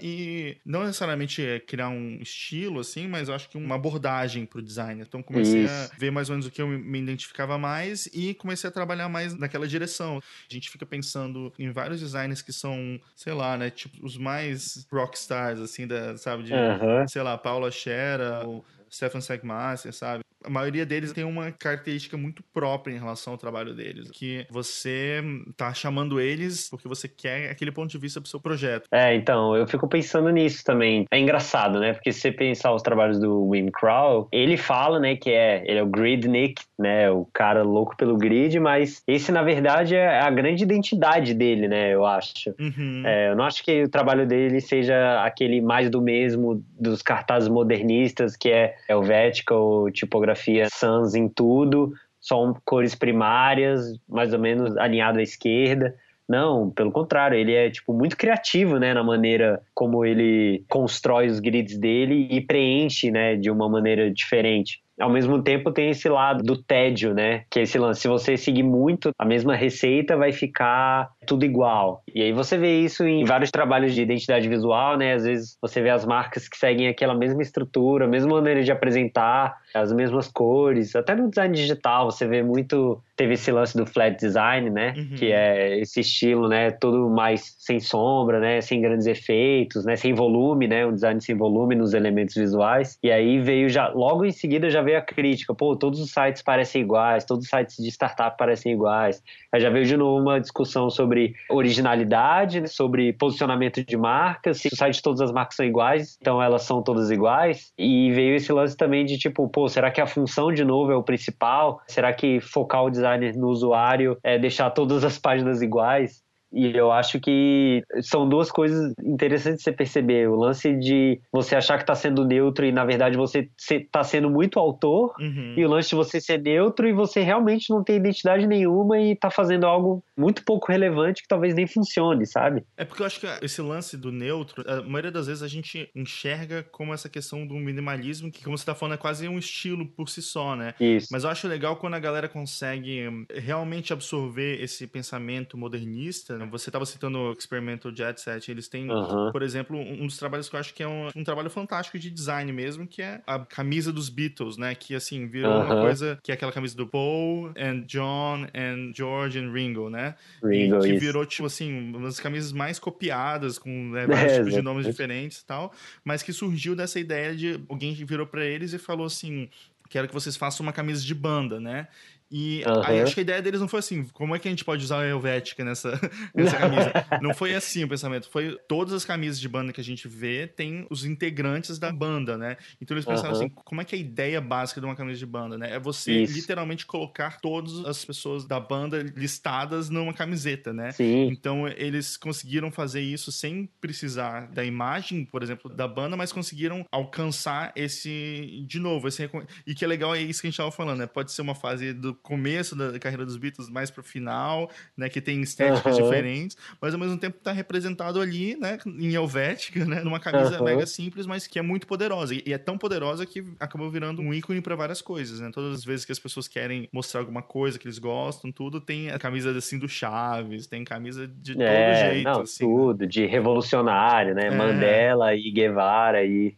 Speaker 1: e não necessariamente criar um estilo, assim, mas eu acho que uma abordagem pro design. Então comecei Isso. a ver mais ou menos o que eu me identificava mais e comecei a trabalhar mais naquela direção. A gente fica pensando em vários designers que são, sei lá, né, tipo os mais rockstars, assim, da, sabe, de, sei lá, Paula Schera, ou Stefan Segmaster, sabe? A maioria deles tem uma característica muito própria em relação ao trabalho deles, que você tá chamando eles porque você quer aquele ponto de vista pro seu projeto.
Speaker 2: É, então, eu fico pensando nisso também. É engraçado, né? Porque se você pensar os trabalhos do Wim Crow, ele fala, né, que é, ele é o gridnik, né, o cara louco pelo grid, mas esse, na verdade, é a grande identidade dele, né, eu acho. Uhum. É, eu não acho que o trabalho dele seja aquele mais do mesmo dos cartazes modernistas, que é helvética ou tipografia tipografia sans em tudo, só cores primárias, mais ou menos alinhado à esquerda. Não, pelo contrário, ele é tipo muito criativo, né, na maneira como ele constrói os grids dele e preenche, né, de uma maneira diferente ao mesmo tempo tem esse lado do tédio, né? Que é esse lance, se você seguir muito a mesma receita, vai ficar tudo igual. E aí você vê isso em vários trabalhos de identidade visual, né? Às vezes você vê as marcas que seguem aquela mesma estrutura, mesma maneira de apresentar, as mesmas cores. Até no design digital você vê muito teve esse lance do flat design, né? Uhum. Que é esse estilo, né? Todo mais sem sombra, né? Sem grandes efeitos, né? Sem volume, né? Um design sem volume nos elementos visuais. E aí veio já, logo em seguida já veio a crítica. Pô, todos os sites parecem iguais, todos os sites de startup parecem iguais. Aí já veio de novo uma discussão sobre originalidade, né? sobre posicionamento de marcas. Se o site de todas as marcas são iguais, então elas são todas iguais. E veio esse lance também de tipo, pô, será que a função de novo é o principal? Será que focar o design designer no usuário é deixar todas as páginas iguais. E eu acho que são duas coisas interessantes de você perceber. O lance de você achar que está sendo neutro e, na verdade, você está sendo muito autor. Uhum. E o lance de você ser neutro e você realmente não tem identidade nenhuma e está fazendo algo muito pouco relevante que talvez nem funcione, sabe?
Speaker 1: É porque eu acho que esse lance do neutro, a maioria das vezes a gente enxerga como essa questão do minimalismo, que, como você está falando, é quase um estilo por si só, né?
Speaker 2: Isso.
Speaker 1: Mas eu acho legal quando a galera consegue realmente absorver esse pensamento modernista né? Você estava citando o Experimental Jet Set, eles têm, por exemplo, um dos trabalhos que eu acho que é um, um, trabalho fantástico de design mesmo, que é a camisa dos Beatles, né? Que, assim, virou uma coisa, que é aquela camisa do Paul, and John, and George, and Ringo, né?
Speaker 2: Ringo,
Speaker 1: e que
Speaker 2: isso.
Speaker 1: virou, tipo assim, uma das camisas mais copiadas, com né, vários é, tipos de nomes diferentes e tal, mas que surgiu dessa ideia de alguém virou para eles e falou assim, quero que vocês façam uma camisa de banda, né? E uhum. aí acho que a ideia deles não foi assim, como é que a gente pode usar a Helvética nessa, nessa camisa? não foi assim o pensamento, foi todas as camisas de banda que a gente vê tem os integrantes da banda, né? Então eles pensaram uhum. assim, como é que é a ideia básica de uma camisa de banda, né? É você Isso. literalmente colocar todas as pessoas da banda listadas numa camiseta, né?
Speaker 2: Sim.
Speaker 1: Então eles conseguiram fazer isso sem precisar da imagem, por exemplo, da banda, mas conseguiram alcançar esse, de novo, esse e que é legal é isso que a gente estava falando, né? Pode ser uma fase do começo da carreira dos Beatles mais pro final, né? Que tem estéticas uhum. diferentes, mas ao mesmo tempo tá representado ali, né? Em Helvética, né? Numa camisa uhum. mega simples, mas que é muito poderosa. E é tão poderosa que acabou virando um ícone para várias coisas, né? Todas as vezes que as pessoas querem mostrar alguma coisa que eles gostam, tudo, tem a camisa assim do Chaves, tem camisa de é, todo jeito. Não, assim,
Speaker 2: tudo, de revolucionário, né? É. Mandela e Guevara e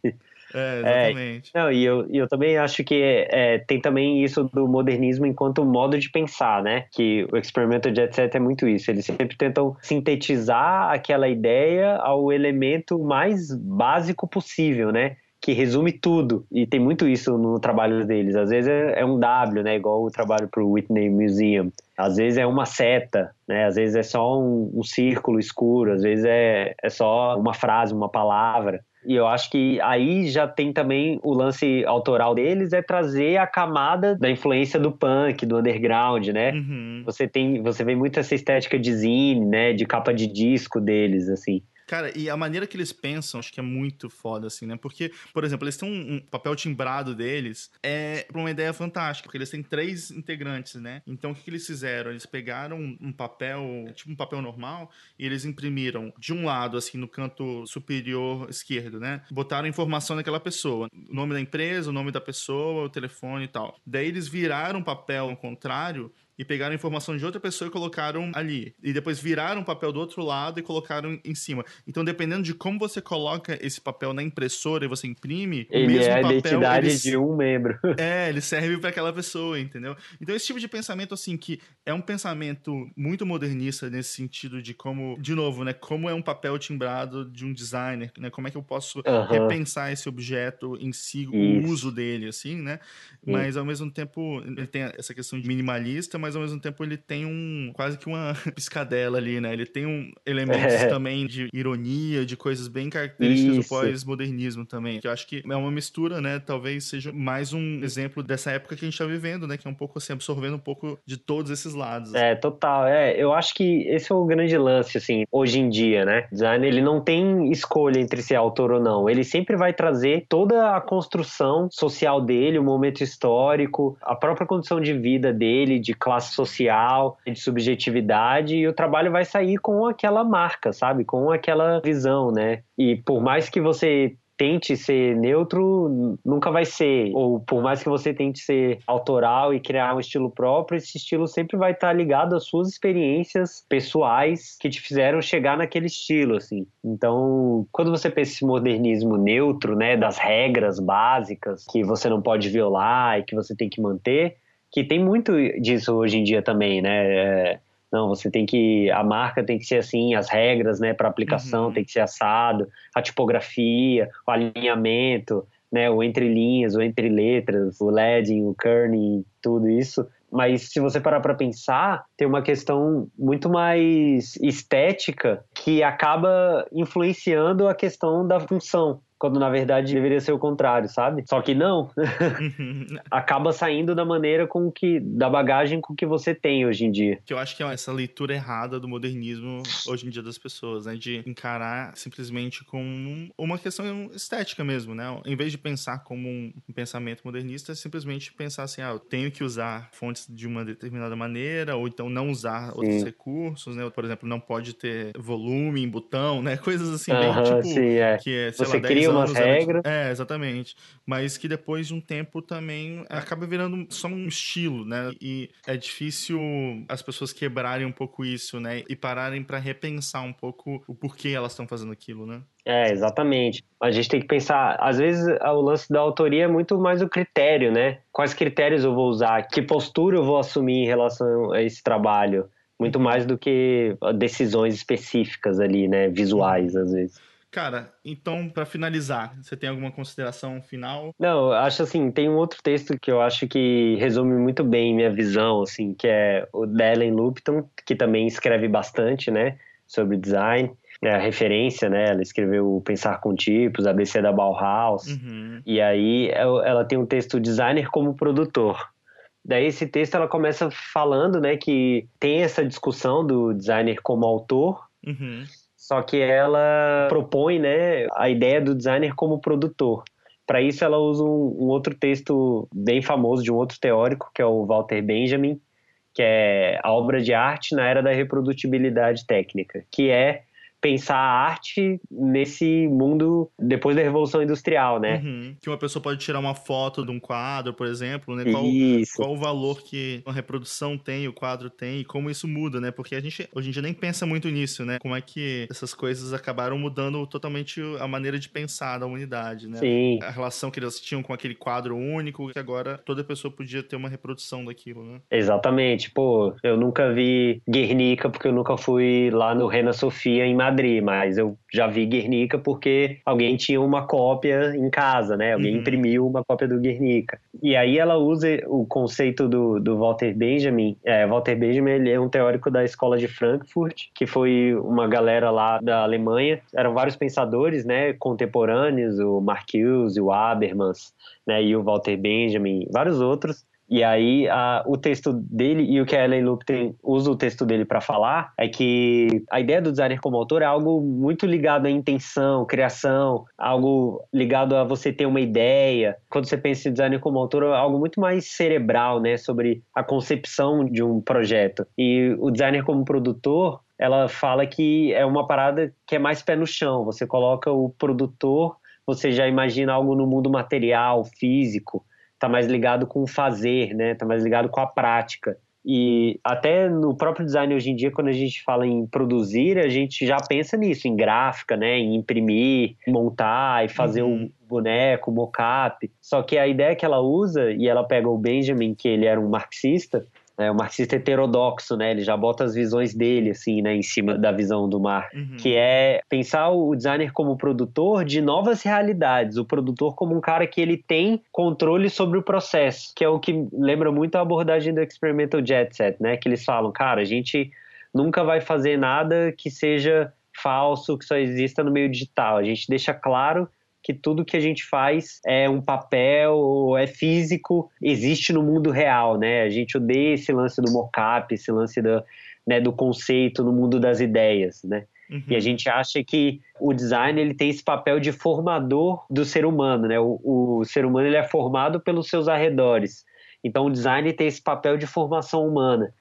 Speaker 1: É, exatamente.
Speaker 2: É, não, e eu, eu também acho que é, tem também isso do modernismo enquanto modo de pensar, né? Que o Experimental Jet Set é muito isso. Eles sempre tentam sintetizar aquela ideia ao elemento mais básico possível, né? que resume tudo. E tem muito isso no trabalho deles. Às vezes é, é um W, né? Igual o trabalho para o Whitney Museum. Às vezes é uma seta, né? Às vezes é só um, um círculo escuro. Às vezes é, é só uma frase, uma palavra. E eu acho que aí já tem também o lance autoral deles é trazer a camada da influência do punk, do underground, né? Uhum. Você tem, você vê muito essa estética de zine, né, de capa de disco deles assim.
Speaker 1: Cara, e a maneira que eles pensam, acho que é muito foda, assim, né? Porque, por exemplo, eles têm um, um papel timbrado deles, é uma ideia fantástica, porque eles têm três integrantes, né? Então, o que, que eles fizeram? Eles pegaram um papel, tipo um papel normal, e eles imprimiram de um lado, assim, no canto superior esquerdo, né? Botaram informação daquela pessoa, o nome da empresa, o nome da pessoa, o telefone e tal. Daí eles viraram o papel ao contrário e pegaram informação de outra pessoa e colocaram ali. E depois viraram o papel do outro lado e colocaram em cima. Então, dependendo de como você coloca esse papel na impressora e você imprime,
Speaker 2: ele
Speaker 1: o mesmo
Speaker 2: é
Speaker 1: papel.
Speaker 2: a identidade ele... de um membro.
Speaker 1: É, ele serve para aquela pessoa, entendeu? Então, esse tipo de pensamento, assim, que é um pensamento muito modernista nesse sentido de como, de novo, né? Como é um papel timbrado de um designer, né? Como é que eu posso uhum. repensar esse objeto em si, Isso. o uso dele, assim, né? Mas, ao mesmo tempo, ele tem essa questão de minimalista, mas ao mesmo tempo ele tem um quase que uma piscadela ali, né? Ele tem um elementos é. também de ironia, de coisas bem características Isso. do pós-modernismo também. Que eu acho que é uma mistura, né? Talvez seja mais um exemplo dessa época que a gente tá vivendo, né? Que é um pouco assim, absorvendo um pouco de todos esses lados.
Speaker 2: É, total. É, eu acho que esse é o grande lance, assim, hoje em dia, né? Design, ele não tem escolha entre ser autor ou não. Ele sempre vai trazer toda a construção social dele, o momento histórico, a própria condição de vida dele, de classe social, de subjetividade, e o trabalho vai sair com aquela marca, sabe? Com aquela visão, né? E por mais que você tente ser neutro, nunca vai ser. Ou por mais que você tente ser autoral e criar um estilo próprio, esse estilo sempre vai estar ligado às suas experiências pessoais que te fizeram chegar naquele estilo, assim. Então, quando você pensa esse modernismo neutro, né, das regras básicas que você não pode violar e que você tem que manter, que tem muito disso hoje em dia também, né? É, não, você tem que. A marca tem que ser assim, as regras, né, para aplicação uhum. tem que ser assado, a tipografia, o alinhamento, né, o entre linhas, o entre letras, o leading, o kerning, tudo isso. Mas se você parar para pensar, tem uma questão muito mais estética que acaba influenciando a questão da função quando na verdade deveria ser o contrário, sabe? Só que não. Uhum. Acaba saindo da maneira com que da bagagem com que você tem hoje em dia.
Speaker 1: Que eu acho que é essa leitura errada do modernismo hoje em dia das pessoas, né, de encarar simplesmente como uma questão estética mesmo, né? Em vez de pensar como um pensamento modernista, é simplesmente pensar assim, ah, eu tenho que usar fontes de uma determinada maneira ou então não usar sim. outros recursos, né? Por exemplo, não pode ter volume em botão, né? Coisas assim, bem tipo
Speaker 2: sim, é.
Speaker 1: que é, sei
Speaker 2: você
Speaker 1: lá,
Speaker 2: cria umas regras.
Speaker 1: É, exatamente. Mas que depois de um tempo também acaba virando só um estilo, né? E é difícil as pessoas quebrarem um pouco isso, né? E pararem para repensar um pouco o porquê elas estão fazendo aquilo, né?
Speaker 2: É, exatamente. A gente tem que pensar, às vezes o lance da autoria é muito mais o critério, né? Quais critérios eu vou usar? Que postura eu vou assumir em relação a esse trabalho? Muito mais do que decisões específicas ali, né? Visuais, às vezes.
Speaker 1: Cara, então, para finalizar, você tem alguma consideração final?
Speaker 2: Não, acho assim, tem um outro texto que eu acho que resume muito bem minha visão, assim, que é o da Ellen Lupton, que também escreve bastante, né, sobre design. É a referência, né? Ela escreveu Pensar com Tipos, ABC da Bauhaus. Uhum. E aí ela tem um texto Designer como Produtor. Daí esse texto ela começa falando, né, que tem essa discussão do designer como autor, uhum. Só que ela propõe né, a ideia do designer como produtor. Para isso, ela usa um, um, outro texto bem famoso de um outro teórico, que é o Walter Benjamin, que é a obra de arte na era da reprodutibilidade técnica, que é pensar a arte nesse mundo depois da Revolução Industrial, né?
Speaker 1: Uhum. Que uma pessoa pode tirar uma foto de um quadro, por exemplo, né? Qual,
Speaker 2: Isso.
Speaker 1: qual o valor que uma reprodução tem, o quadro tem e como isso muda, né? Porque a gente hoje em dia nem pensa muito nisso, né? Como é que essas coisas acabaram mudando totalmente a maneira de pensar da humanidade, né?
Speaker 2: Sim.
Speaker 1: A relação que eles tinham com aquele quadro único, que agora toda pessoa podia ter uma reprodução daquilo, né?
Speaker 2: Exatamente. Pô, eu nunca vi Guernica porque eu nunca fui lá no Reina Sofia em Madrid, mas eu já vi Guernica porque alguém tinha uma cópia em casa, né? Alguém
Speaker 1: Uhum.
Speaker 2: imprimiu uma cópia do Guernica. E aí ela usa o conceito do, do Walter Benjamin. É, Walter Benjamin ele é um teórico da escola de Frankfurt, que foi uma galera lá da Alemanha. Eram vários pensadores, né? Contemporâneos, o Marcuse, o Habermas, né? E o Walter Benjamin, vários outros. E aí, a, o texto dele e o que a Ellen Lupton usa o texto dele para falar é que a ideia do designer como autor é algo muito ligado à intenção, criação, algo ligado a você ter uma ideia. Quando você pensa em designer como autor, é algo muito mais cerebral, né, sobre a concepção de um projeto. E o designer como produtor, ela fala que é uma parada que é mais pé no chão. Você coloca o produtor, você já imagina algo no mundo material, físico tá mais ligado com o fazer, né? Tá mais ligado com a prática. E até no próprio design hoje em dia, quando a gente fala em produzir, a gente já pensa nisso, em gráfica, né? Em imprimir, montar e fazer
Speaker 1: Uhum.
Speaker 2: o boneco, o mocap. Só que a ideia que ela usa, e ela pega o Benjamin, que ele era um marxista, é um marxista heterodoxo, né? Ele já bota as visões dele, assim, né? Em cima da visão do mar
Speaker 1: Uhum.
Speaker 2: que é pensar o designer como produtor de novas realidades, o produtor como um cara que ele tem controle sobre o processo, que é o que lembra muito a abordagem do Experimental Jet Set, né? Que eles falam, cara, a gente nunca vai fazer nada que seja falso, que só exista no meio digital. A gente deixa claro que tudo que a gente faz é um papel, é físico, existe no mundo real, né? A gente odeia esse lance do mocap, esse lance do, né, do conceito no mundo das ideias, né?
Speaker 1: Uhum.
Speaker 2: E a gente acha que o design ele tem esse papel de formador do ser humano, né? O, o ser humano ele é formado pelos seus arredores. Então o design tem esse papel de formação humana.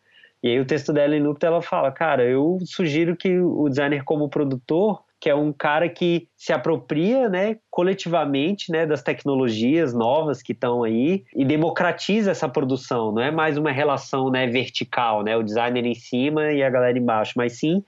Speaker 2: E aí o texto dela em Lupta ela fala, cara, eu sugiro que o designer como produtor, que é um cara que se apropria, né, coletivamente, né, das tecnologias novas que estão aí e democratiza essa produção. Não é mais uma relação, né, vertical, né, o designer em cima e a galera embaixo, mas sim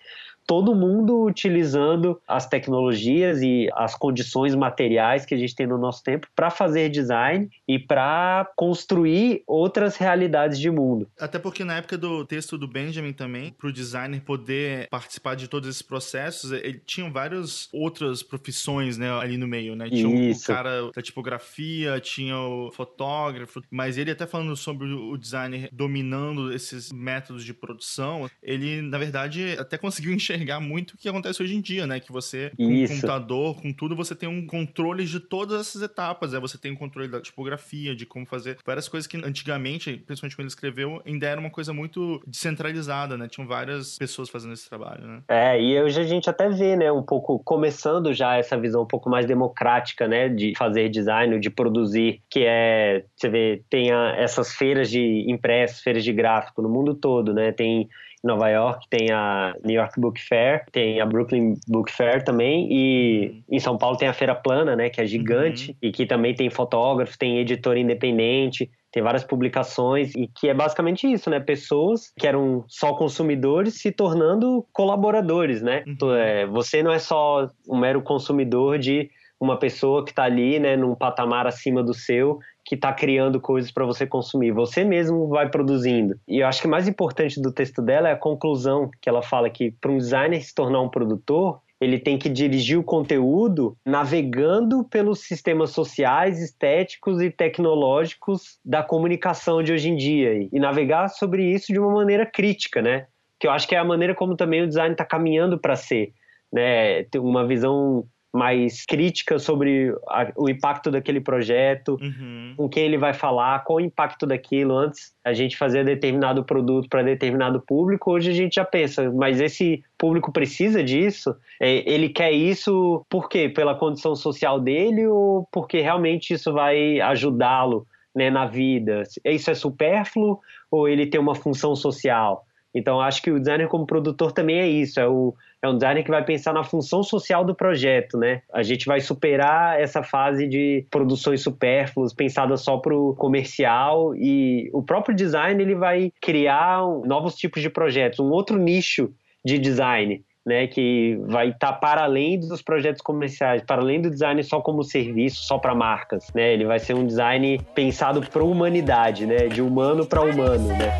Speaker 2: todo mundo utilizando as tecnologias e as condições materiais que a gente tem no nosso tempo para fazer design e para construir outras realidades de mundo.
Speaker 1: Até porque na época do texto do Benjamin também, para o designer poder participar de todos esses processos, ele tinha várias outras profissões, né, ali no meio, né? Tinha o-
Speaker 2: Isso.
Speaker 1: o cara da tipografia, tinha o fotógrafo, mas ele até falando sobre o designer dominando esses métodos de produção, ele, na verdade, até conseguiu enxergar muito o que acontece hoje em dia, né? Que você, com o
Speaker 2: Isso.
Speaker 1: computador, com tudo, você tem um controle de todas essas etapas, né? Você tem um controle da tipografia, de como fazer várias coisas que antigamente, principalmente quando ele escreveu, ainda era uma coisa muito descentralizada, né? Tinham várias pessoas fazendo esse trabalho, né?
Speaker 2: É, e hoje a gente até vê, né, um pouco começando já essa visão um pouco mais democrática, né, de fazer design, de produzir, que é, você vê, tem a- essas feiras de impressos, feiras de gráfico no mundo todo, né, tem em Nova York tem a New York Book Fair, tem a Brooklyn Book Fair também, e em São Paulo tem a Feira Plana, né, que é gigante, e que também tem fotógrafos, tem editor independente, tem várias publicações e que é basicamente isso, né? Pessoas que eram só consumidores se tornando colaboradores, né?
Speaker 1: Uhum.
Speaker 2: Então, é, você não é só um mero consumidor de uma pessoa que está ali, né, num patamar acima do seu, que está criando coisas para você consumir. Você mesmo vai produzindo. E eu acho que mais importante do texto dela é a conclusão que ela fala que para um designer se tornar um produtor, ele tem que dirigir o conteúdo navegando pelos sistemas sociais, estéticos e tecnológicos da comunicação de hoje em dia e navegar sobre isso de uma maneira crítica, né? Que eu acho que é a maneira como também o design está caminhando para ser, né? Ter uma visão mais crítica sobre a, o impacto daquele projeto,
Speaker 1: Uhum.
Speaker 2: com quem ele vai falar, qual o impacto daquilo. Antes a gente fazia determinado produto para determinado público, hoje a gente já pensa, mas esse público precisa disso? É, Ele quer isso por quê? Pela condição social dele ou porque realmente isso vai ajudá-lo né, na vida? Isso é supérfluo ou ele tem uma função social? Então acho que o designer como produtor também é isso, é, o, é um designer que vai pensar na função social do projeto, né? A gente vai superar essa fase de produções supérfluas, pensada só para o comercial e o próprio design ele vai criar novos tipos de projetos, um outro nicho de design né, que vai estar tá para além dos projetos comerciais, para além do design só como serviço, só para marcas, né? Ele vai ser um design pensado para a humanidade, né, de humano para humano, né?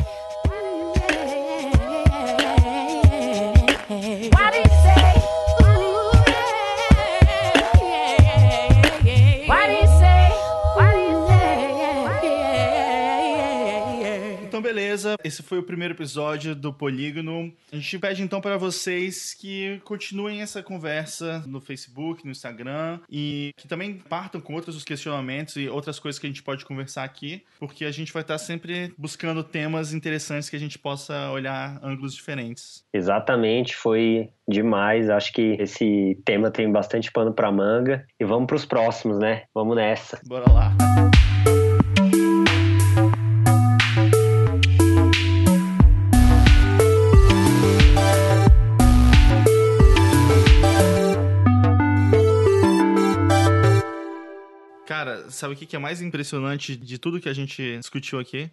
Speaker 1: Beleza, esse foi o primeiro episódio do Polígono. A gente pede então para vocês que continuem essa conversa no Facebook, no Instagram e que também partam com outros questionamentos e outras coisas que a gente pode conversar aqui, porque a gente vai estar sempre buscando temas interessantes que a gente possa olhar ângulos diferentes.
Speaker 2: Exatamente, foi demais. Acho que esse tema tem bastante pano para manga e vamos para os próximos, né? Vamos nessa.
Speaker 1: Bora lá. Sabe o que é mais impressionante de tudo que a gente discutiu aqui?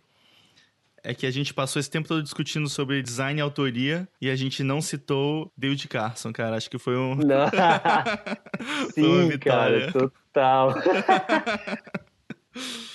Speaker 1: É que a gente passou esse tempo todo discutindo sobre design e autoria e a gente não citou David Carson, cara. Acho que foi um.
Speaker 2: Não. Sim, cara, total.